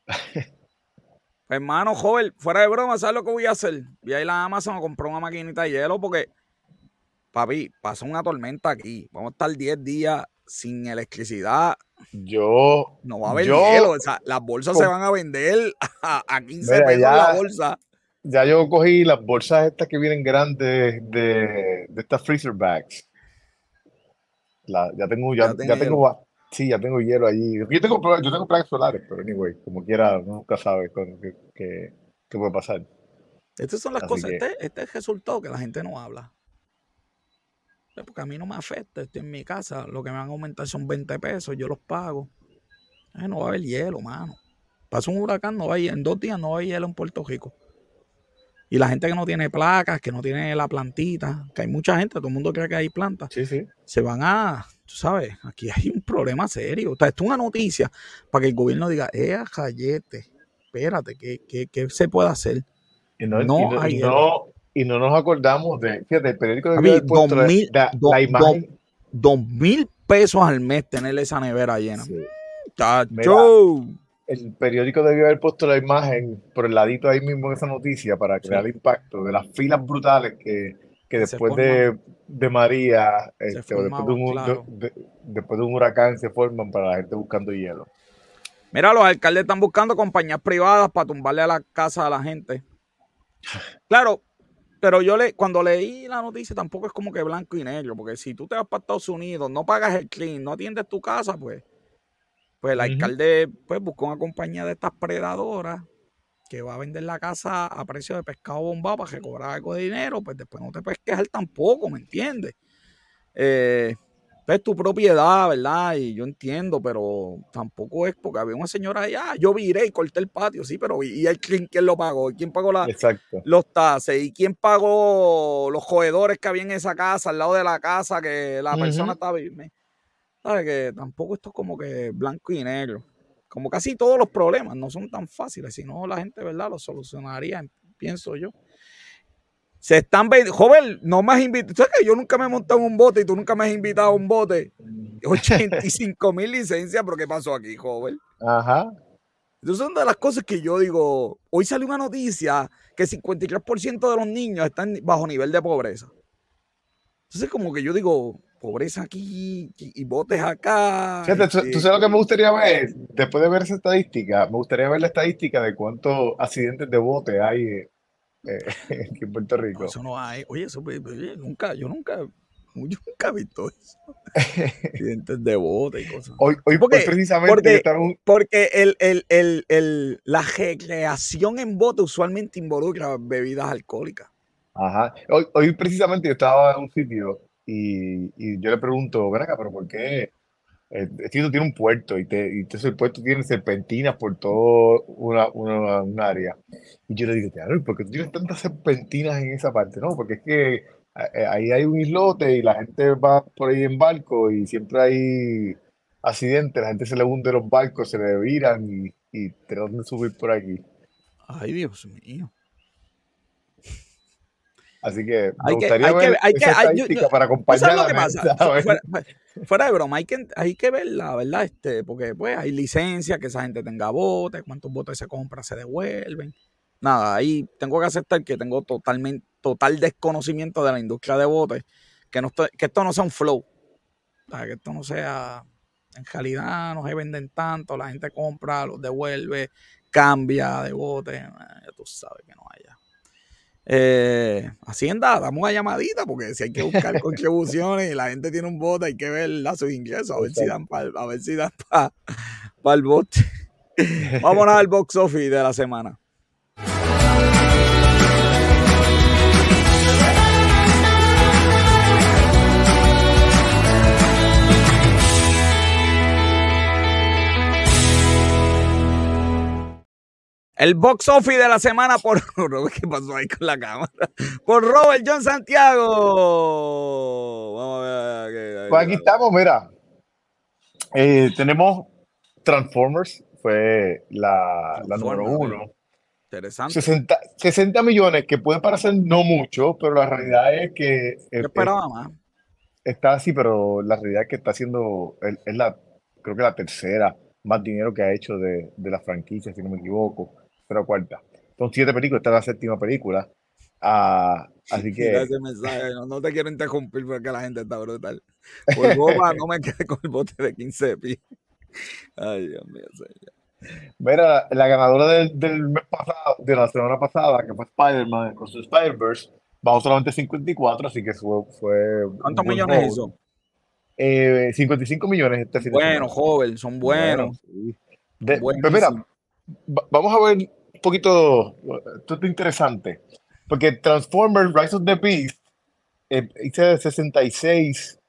Hermano, joven, fuera de broma, ¿sabes lo que voy a hacer? Voy a ir a Amazon a comprar una maquinita de hielo porque, papi, pasa una tormenta aquí. Vamos a estar 10 días sin electricidad. Yo, No va a haber Yo- hielo. O sea, las bolsas se van a vender a, a 15 Mira, pesos ya- la bolsa. ya yo cogí las bolsas estas que vienen grandes de, de estas freezer bags. La- ya tengo, ya, Ya tengo, sí, ya tengo hielo allí. Yo tengo, yo tengo placas solares, pero anyway, como quiera, nunca sabe con- qué, puede pasar. Estas son las Así cosas. que- Este, este es el resultado que la gente no habla. Porque a mí no me afecta. Estoy en mi casa. Lo que me van a aumentar son 20 pesos. Yo los pago. Eh, no va a haber hielo, mano. Pasa un huracán, no va a haber- en dos días no va a haber hielo en Puerto Rico. Y la gente que no tiene placas, que no tiene la plantita, que hay mucha gente, todo el mundo cree que hay plantas, Sí, sí. se van a, tú sabes, aquí hay un problema serio. O sea, esto es una noticia para que el gobierno diga, eh, callete, espérate, ¿qué, qué, qué se puede hacer? Y no, y No no- hay no- y no nos acordamos de, fíjate, el periódico debió mí, haber puesto la, 2000, la- do- la do- imagen. Dos mil pesos al mes tener esa nevera llena. Sí. El periódico debió haber puesto la imagen por el ladito ahí mismo de esa noticia para crear impacto de las filas brutales que, que después de, de María, este, después, de un, claro. de- de- después de un huracán se forman para la gente buscando hielo. Mira, los alcaldes están buscando compañías privadas para tumbarle a la casa a la gente. Claro, pero yo le, cuando leí la noticia tampoco es como que blanco y negro, porque si tú te vas para Estados Unidos, no pagas el clean, no atiendes tu casa, pues, pues el alcalde pues busca una compañía de estas predadoras que va a vender la casa a precio de pescado bombado para que cobrar algo de dinero, pues después no te puedes quejar tampoco, ¿me entiendes? Eh, es tu propiedad, ¿verdad? Y yo entiendo, pero tampoco es porque había una señora allá, yo viré y corté el patio, sí, pero ¿y el clean quién lo pagó? ¿Y ¿Quién pagó la, los tases? ¿Y quién pagó los jodedores que había en esa casa, al lado de la casa que la persona estaba viviendo? ¿Sabes? Que tampoco esto es como que blanco y negro. Como casi todos los problemas no son tan fáciles, si no la gente, ¿verdad? Los solucionaría, pienso yo. Se están vendiendo. Joven, no me has invitado. ¿Sabes que yo nunca me he montado en un bote y tú nunca me has invitado a un bote? 85 mil licencias, pero ¿qué pasó aquí, joven? Ajá. Entonces, son de las cosas que yo digo. Hoy salió una noticia que 53% de los niños están bajo nivel de pobreza. Entonces, como que yo digo, pobreza aquí y, botes acá. Fíjate, tú, este, tú sabes lo que me gustaría ver, después de ver esa estadística, me gustaría ver la estadística de cuántos accidentes de bote hay eh, aquí en Puerto no, Rico. eso no hay. Oye, eso oye, nunca, yo nunca, yo nunca he visto eso. Accidentes de bote y cosas. Hoy, hoy, Porque- hoy precisamente un- Porque el, el, el, el- la recreación en bote usualmente involucra bebidas alcohólicas. Ajá. Hoy, hoy precisamente yo estaba en un sitio y, y yo le pregunto, ven acá, pero ¿por qué? Eh, Este sitio tiene un puerto y, te, y entonces el puerto tiene serpentinas por todo una, una, un área. Y yo le digo, ¿por qué tú tienes tantas serpentinas en esa parte? No, porque es que eh, ahí hay un islote y la gente va por ahí en barco y siempre hay accidentes, la gente se le hunde los barcos, se le viran y, y tratan de subir por aquí. Ay, Dios mío. Así que me Hay que- gustaría hay que- ver hay que- esa hay- yo- estadística yo- para ¿Tú acompañar lo que pasa? Fuera, de broma, hay que, hay que verla, ¿verdad? Este, porque pues hay licencia, que esa gente tenga botes, cuántos botes se compran, se devuelven. Nada, ahí tengo que aceptar que tengo totalmente, total desconocimiento de la industria de botes, que, no estoy- que esto no sea un flow. Que esto no sea, en realidad no se venden tanto, la gente compra, los devuelve, cambia de bote, eh, ya tú sabes que no haya. Eh, Hacienda, damos una llamadita porque si hay que buscar contribuciones y la gente tiene un bote, hay que ver sus ingresos, a ver si dan para a ver si dan para el bote. Vámonos al box office de la semana. El box office de la semana por ¿qué pasó ahí con la cámara? Por Robert John Santiago. Vamos a ver. qué- Pues aquí estamos, mira. Eh, tenemos Transformers, fue la, la número uno. Interesante. 60, 60 millones, que puede parecer no mucho, pero la realidad es que eh, esperaba más. está así, pero la realidad es que está haciendo, es, es la, creo que la tercera más dinero que ha hecho de, de la franquicia, si no me equivoco, pero cuarta. Son siete películas, esta es la séptima película. Ah, así que, mensaje. No, no te quiero interrumpir porque la gente está brutal. Por boba no me quedé con el bote de 15 pi. Ay, Dios mío. señor. mira, la ganadora del, del mes pasado, de la semana pasada, que fue Spider-Man con su Spider-Verse, bajó solamente 54, así que fue, fue ¿Cuántos millones hizo? Eh, 55 millones este Bueno, joven, son buenos. sí. De- pues mira, va- vamos a ver poquito, esto es interesante, porque Transformers Rise of the Beast eh, hice 66,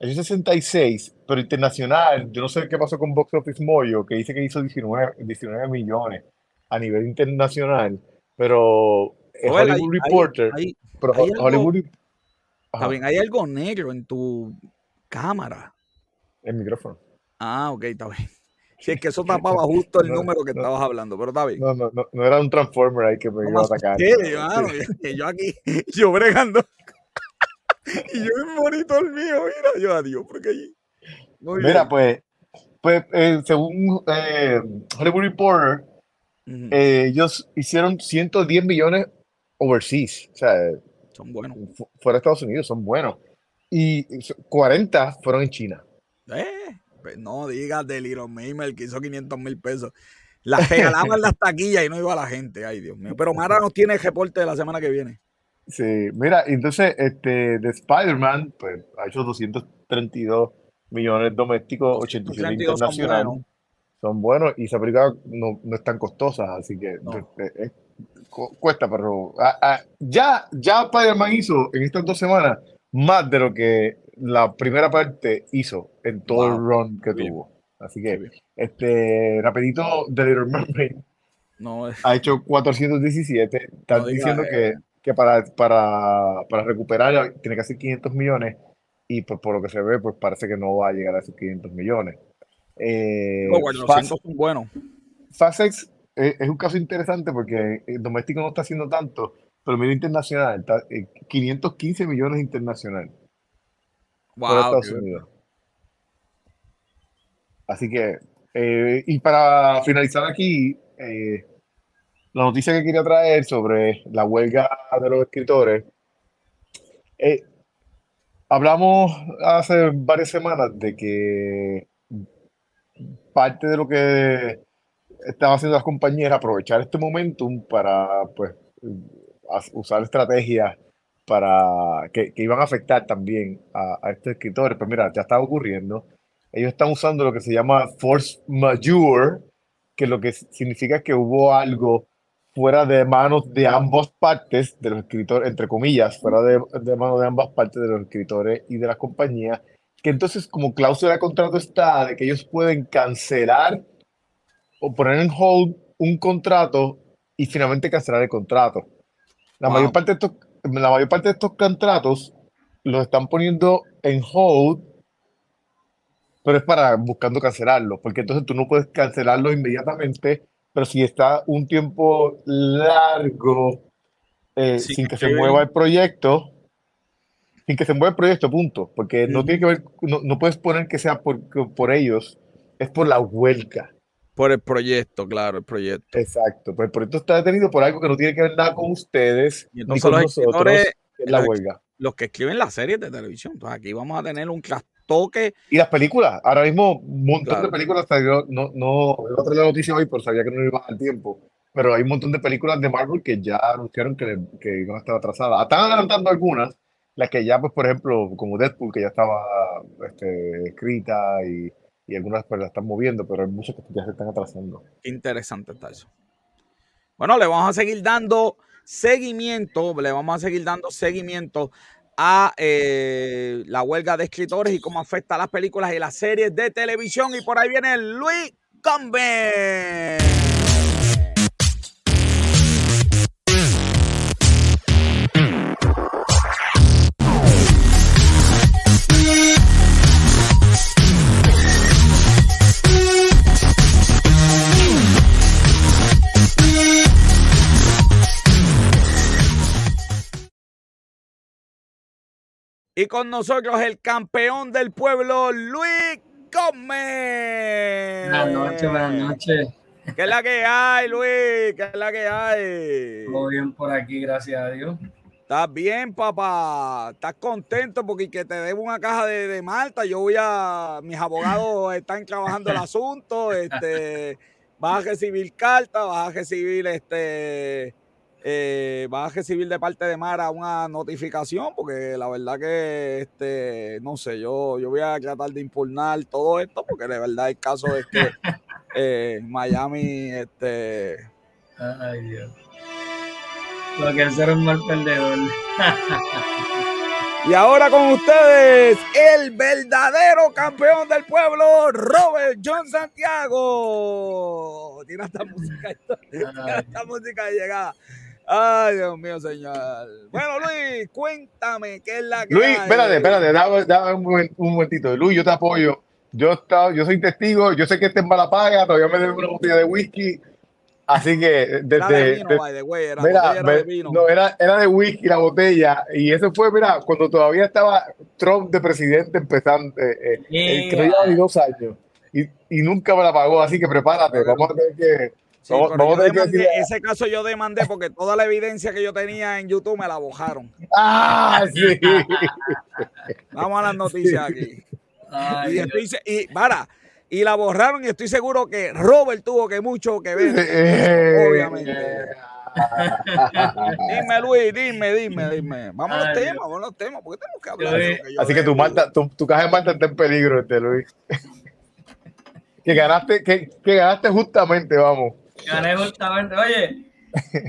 hizo 66, pero internacional, yo no sé qué pasó con Box Office Mojo, que dice que hizo 19, 19 millones a nivel internacional, pero eh, Joel, Hollywood hay- Reporter, hay- pero hay algo- Hollywood, Re- está bien, hay algo negro en tu cámara. el micrófono. Ah, ok, está bien. Si es que eso tapaba justo el No, número que no. estabas hablando, pero está bien. No, no, no, no era un Transformer ahí que me iba a atacar. asusté, no, mano, sí. yo aquí, yo bregando. y yo el monitor mío, mira, yo adiós, porque allí. Mira, pues, pues eh, según eh, Hollywood Reporter, Ujú, eh, ellos hicieron 110 millones overseas, o sea, Son buenos. fu- fuera de Estados Unidos, son buenos. Y 40 fueron en China. Eh, no digas de Little Mamer que hizo 500 mil pesos. Las regalaban las taquillas y no iba la gente. Ay, Dios mío. Pero Mara nos tiene el reporte de la semana que viene. Sí, mira, entonces, este, de Spider-Man, pues, ha hecho 232 millones domésticos, 87 32 son. Son buenos y esa película no, no es tan costosa, así que No. cuesta, pero ah, ah, ya, ya Spider-Man hizo en estas dos semanas más de lo que la primera parte hizo en todo el Wow. run que bien. tuvo. Así que, este, rapidito, The Little Mermaid No, es- ha hecho 417. Están No diga, diciendo eh. que, que para, para, para recuperar tiene que hacer 500 millones y pues por lo que se ve, pues parece que no va a llegar a esos 500 millones. Eh, digo, bueno, Fast- son buenos. Fast X es, es un caso interesante porque el doméstico no está haciendo tanto, pero mira internacional, está, eh, 515 millones internacional Wow. Unidos. Así que, eh, y para finalizar aquí, eh, la noticia que quería traer sobre la huelga de los escritores, eh, hablamos hace varias semanas de que parte de lo que estaban haciendo las compañías era aprovechar este momentum para pues usar estrategias para que, que iban a afectar también a, a estos escritores. Pues mira, ya está ocurriendo. Ellos están usando lo que se llama force majeure, que lo que significa que hubo algo fuera de manos de ambas partes, de los escritores, entre comillas, fuera de, de manos de ambas partes de los escritores y de las compañías, que entonces como cláusula de contrato está de que ellos pueden cancelar o poner en hold un contrato y finalmente cancelar el contrato. La, Wow. mayor parte de estos, la mayor parte de estos contratos los están poniendo en hold, pero es para buscando cancelarlos, porque entonces tú no puedes cancelarlos inmediatamente pero si está un tiempo largo eh, Sí, sin que se sí. mueva el proyecto, sin que se mueva el proyecto, punto, porque no tiene que ver, no, no puedes poner que sea por, por ellos, es por la huelga. Por el proyecto, claro, el proyecto. Exacto, pues el proyecto está detenido por algo que no tiene que ver nada con ustedes, Y ni entonces con los nosotros, que es la los- huelga. los que escriben las series de televisión. Entonces aquí vamos a tener un trastoque. Y las películas, ahora mismo un montón Claro. de películas salió, no, no, iba a traer la noticia hoy, pero sabía que no iba al tiempo. Pero hay un montón de películas de Marvel que ya anunciaron que, que iban a estar atrasadas. Están adelantando algunas, las que ya, pues, por ejemplo, como Deadpool, que ya estaba este, escrita y, y algunas pues la están moviendo, pero hay muchas que ya se están atrasando. Interesante está eso. Bueno, le vamos a seguir dando seguimiento, le vamos a seguir dando seguimiento a eh, la huelga de escritores y cómo afecta a las películas y las series de televisión. Y por ahí viene Luis Combe. Y con nosotros el campeón del pueblo, Luis Gómez. Buenas noches, buenas noches. ¿Qué es la que hay, Luis? ¿Qué es la que hay? Todo bien por aquí, gracias a Dios. ¿Estás bien, papá? ¿Estás contento? Porque que te debo una caja de, de Malta. Yo voy a. Mis abogados están trabajando el asunto. Este, vas a recibir carta, vas a recibir este. Eh, vas a recibir de parte de Mara una notificación, porque la verdad que este, no sé, yo, yo voy a tratar de impugnar todo esto, porque de verdad el caso es que eh, Miami, este, Ay, Dios. Lo que es ser un mal perdedor. Y ahora con ustedes, el verdadero campeón del pueblo, Robert John Santiago. Tira esta música, esta música de llegada. Ay, Dios mío, señor. Bueno, Luis, cuéntame qué es la que Luis, hay? espérate, espérate, dame, dame un, un momentito. Luis, yo te apoyo. Yo, he estado- yo soy testigo, yo sé que este es mala paga, todavía me debe una botella de whisky. Así que Era desde, de vino, de- by the way, era, Mira, botella era de me- vino. no, era, era de whisky la botella. Y eso fue, mira, cuando todavía estaba Trump de presidente empezando, eh, eh, eh, que no llevaba ni dos años. Y, y nunca me la pagó, así que prepárate, vamos a tener que... Sí, pero yo que ese caso yo demandé porque toda la evidencia que yo tenía en YouTube me la bojaron. ¡Ah, sí! Vamos a las noticias aquí. Ay, Y, estoy y para, y la borraron y estoy seguro que Robert tuvo que mucho que ver. Eh, Obviamente. Dime, Luis, dime, dime, dime. Vamos a los temas, Dios. vamos a los temas, porque tenemos que hablar de que Así que tu. Malta, tu, tu caja de Malta está en peligro, este Luis. que ganaste, que, que ganaste justamente, vamos. Gané justamente. Oye,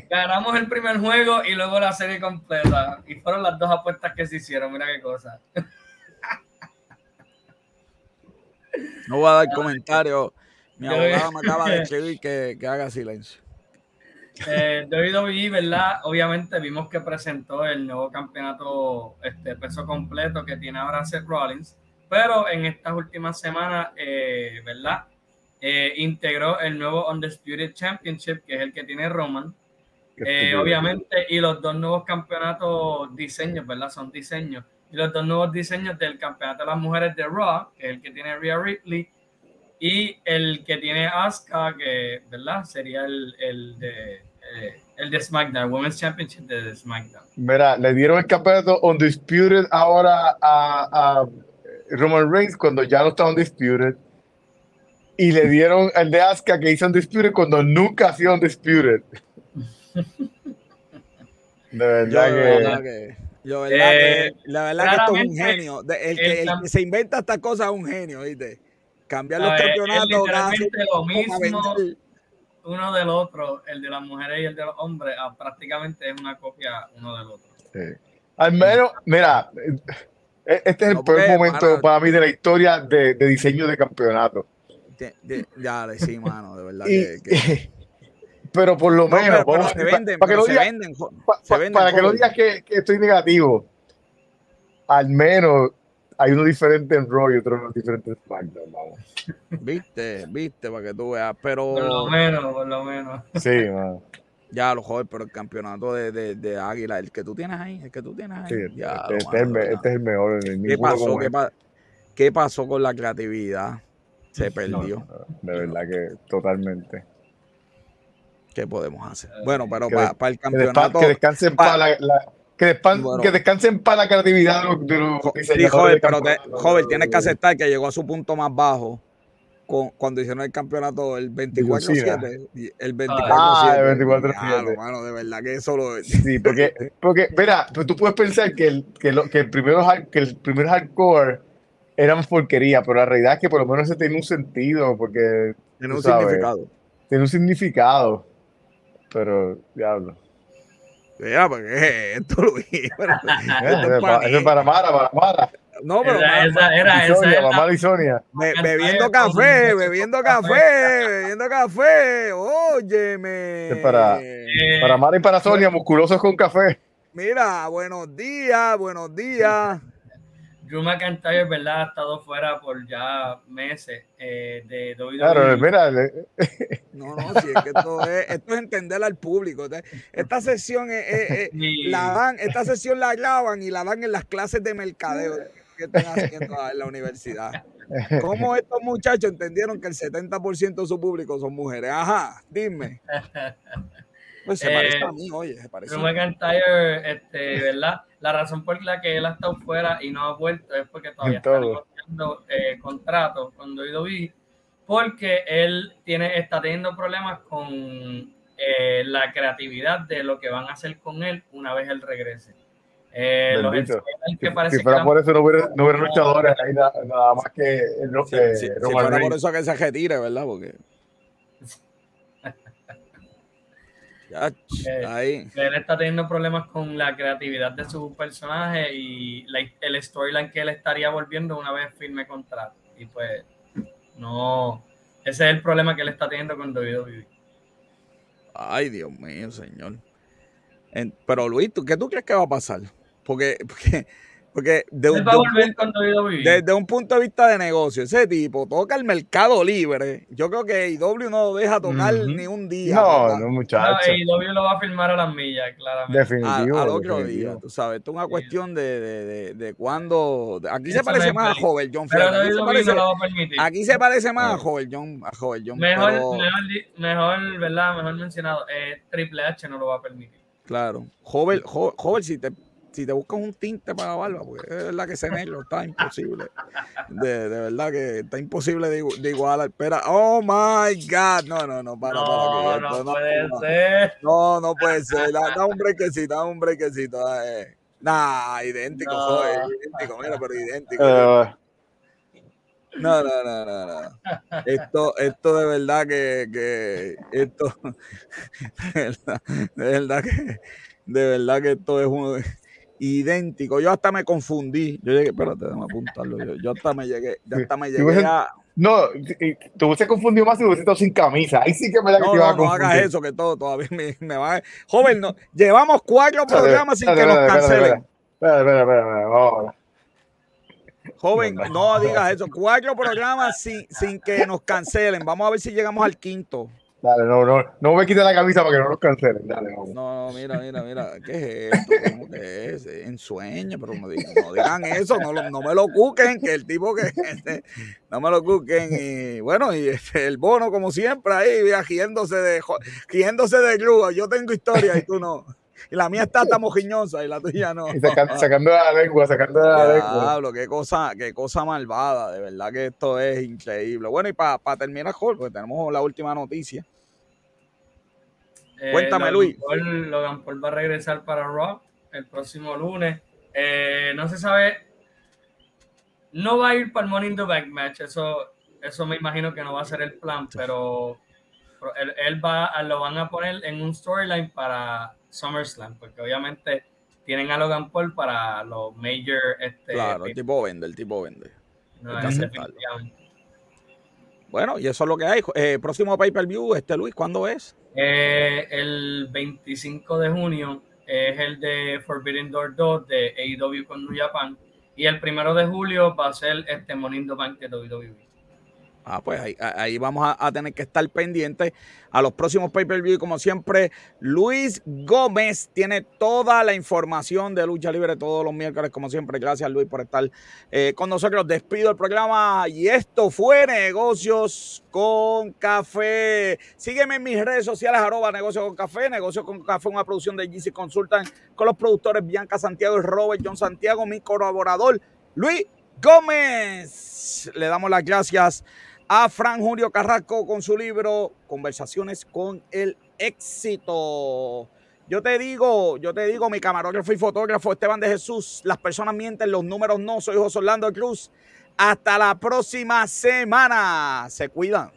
ganamos el primer juego y luego la serie completa. Y fueron las dos apuestas que se hicieron. Mira qué cosa. No voy a dar comentarios. Mi abogado me acaba de escribir que, que haga silencio. Eh, WWE, ¿verdad? Obviamente vimos que presentó el nuevo campeonato este, peso completo que tiene ahora Seth Rollins, pero en estas últimas semanas, eh, ¿verdad? Eh, integró el nuevo Undisputed Championship, que es el que tiene Roman. Eh, obviamente, y los dos nuevos campeonatos diseños, ¿verdad? Son diseños. Y los dos nuevos diseños del campeonato de las mujeres de Raw, que es el que tiene Rhea Ripley, y el que tiene Asuka, que, ¿verdad? Sería el, el de, eh, el de SmackDown, Women's Championship de SmackDown. Mira, le dieron el campeonato Undisputed ahora a, a Roman Reigns cuando ya no está Undisputed. Y le dieron el de Asuka que hizo Undisputed cuando nunca ha sido Undisputed. De verdad que. verdad que, yo, de verdad Eh, que, la verdad que esto es un genio. De- el, que, el cam- que se inventa estas cosas es un genio, ¿viste? Cambiar los campeonatos literalmente lo mismo uno del otro, el de las mujeres y el de los hombres, ah, prácticamente es una copia uno del otro. Sí. Al menos, mira, eh, este es el No, peor momento para mí de la historia de, de diseño de campeonato. De- de- Ya, sí, mano, de verdad Y- que. que- pero por lo No, menos, pero, pero vamos, se venden, para que venden, se venden para que digas que, que estoy negativo, al menos hay uno diferente en Raw y otro diferente en SmackDown. Vamos. Viste, viste, para que tú veas. Pero. Por lo menos, por lo menos. Sí, mano. Ya, lo joder, pero el campeonato de, de, de, Águila, el que tú tienes ahí, el que tú tienes ahí. Sí, ya, este, este, es el, este, es el, mejor. ¿Qué pasó? ¿Qué, pa ¿Qué, pasó con la creatividad? Se perdió. No, de verdad que totalmente. ¿Qué podemos hacer? Bueno, pero para pa el campeonato. Que descansen para pa la, la, que, despan, bueno, que, descansen para la creatividad de los Sí, joven, pero te, joven, tienes que aceptar que llegó a su punto más bajo con, cuando hicieron el campeonato el 24-7. El 24-7. Ah, el 24-7. Claro, mano, de verdad que eso lo. Sí, porque, porque mira, pues tú puedes pensar que el, que, lo, que el, primero, que el primer hardcore eran porquería, pero la realidad es que por lo menos ese tiene un sentido, porque. Tiene un sabes, significado. Tiene un significado. Pero, diablo. Mira, porque esto, Luis. Pero, esto es para, eso es para Mara, para Mara. No, pero Era, esa, era, esa Sonia, era mamá de Sonia. Be bebiendo café, bebiendo café, bebiendo café. Óyeme. Es para, Eh, para Mara y para Sonia, musculosos con café. Mira, buenos días, buenos días. Drew McIntyre, ¿verdad? Ha estado fuera por ya meses eh, de WWE. Claro, mira, No, no, sí, es que esto es, esto es entender al público. Esta sesión es, es, es, Sí. la dan, esta sesión la graban y la dan en las clases de mercadeo que están haciendo en la universidad. ¿Cómo estos muchachos entendieron que el 70% de su público son mujeres? Ajá, dime. Pues se Eh, parece a mí, oye, se parece. Drew McIntyre, este, ¿verdad? La razón por la que él ha estado fuera y no ha vuelto es porque todavía está negociando eh, contrato con WWE, porque él tiene, está teniendo problemas con eh, la creatividad de lo que van a hacer con él una vez él regrese. Eh, los que si, parece si fuera que por eso no hubiera, no hubiera luchadores ahí nada, nada más que el, Sí, eh, sí, si fuera por eso que se retire, ¿verdad? Porque. Ya, Eh, ahí. él está teniendo problemas con la creatividad de su personaje y la- el storyline que él estaría volviendo una vez firme contrato. Y pues, no, ese es el problema que él está teniendo con WWE. Ay, Dios mío, señor. En- pero Luis, ¿tú, ¿qué tú crees que va a pasar? Porque, porque, porque de, un- de un desde un punto de vista de negocio, ese tipo toca el mercado libre. Yo creo que IW no lo deja tocar ni un día. No, papá. no, No, muchacho. AEW lo va a firmar a las millas, claramente. Definitivo. al otro definitivo. día, tú sabes. Esto es una cuestión de, de, de, de cuándo. Aquí Eso se parece no más a. Jover John. Pero Aquí se parece, no lo va a permitir. aquí se parece más a. Jover John. A Jover John Mejor, pero- mejor, mejor, ¿verdad? Mejor mencionado. Eh, Triple H no lo va a permitir. Claro. Joven, jo- joven, si te, si te buscas un tinte para la barba, porque es verdad que ese negro está imposible. De, de verdad que está imposible de, de igualar. Espera, oh my God. No, no, no, para, para. No, que no esto puede no, ser. No, no puede ser. Da, da un brequecito, da un brequecito. eh. Nah, idéntico, No. joder, idéntico, mira, pero idéntico. Eh, No, no, no, no, no. Esto, esto de verdad que, que esto, de verdad, de verdad que, de verdad que esto es un idéntico. Yo hasta me confundí. Yo llegué, espérate, déjame apuntarlo. Yo, yo hasta me llegué, yo hasta me llegué a. no, y te hubiese confundido más si hubiese estado sin camisa. Ahí sí que me da que No, te iba a no, no confundir. hagas eso, que todo todavía me, me va a... Joven, no, llevamos cuatro programas sin que nos cancelen. Espera, espera, espera. Joven, No, no digas eso. Cuatro programas sin, sin que nos cancelen. Vamos a ver si llegamos al quinto. Dale, no, no, no me quites la camisa para que no nos cancelen. Dale. No, no, mira, mira, mira. ¿Qué es esto? ¿Cómo que es? Ensueño, pero no digan, eso. No, lo- no me lo cuquen, que el tipo que... este, no me lo cuquen. Y bueno, y este, el bono, como siempre, ahí, riéndose de, riéndose de. Yo tengo historia y tú no. Y la mía está hasta mojiñosa y la tuya no. Y saca- sacando la lengua, sacando la lengua. Diablo, qué cosa, qué cosa malvada, de verdad que esto es increíble. Bueno, y para terminar, Jorge, porque tenemos la última noticia. Eh, Cuéntame, Logan Luis. Paul, Logan Paul va a regresar para Raw el próximo lunes. Eh, no se sabe. No va a ir para el Money in the Bank match. Eso, eso me imagino que no va a ser el plan, pero él, él va, lo van a poner en un storyline para SummerSlam, porque obviamente tienen a Logan Paul para los major. Este, Claro, el tipo vende, el tipo vende. no. Bueno, y eso es lo que hay. Eh, próximo pay-per-view, este Luis, ¿cuándo es? Eh, el 25 de junio es el de Forbidden Door 2 de AEW con New Japan. Y el primero de julio va a ser este Monindo Bank de WWE. Ah, pues ahí, vamos a, tener que estar pendientes a los próximos pay-per-view. Como siempre, Luis Gómez tiene toda la información de lucha libre todos los miércoles. Como siempre, gracias Luis por estar eh, con nosotros. Despido el programa y esto fue Negocios con Café. Sígueme en mis redes sociales, arroba Negocios con Café. Negocios con Café, una producción de GC Consultant con los productores Bianca Santiago y Robert John Santiago, mi colaborador Luis Gómez. Le damos las gracias a Fran Julio Carrasco con su libro Conversaciones con el éxito. Yo te digo, yo te digo, mi camarógrafo y fotógrafo Esteban de Jesús, las personas mienten, los números no. Soy José Orlando Cruz. Hasta la próxima semana. Se cuidan.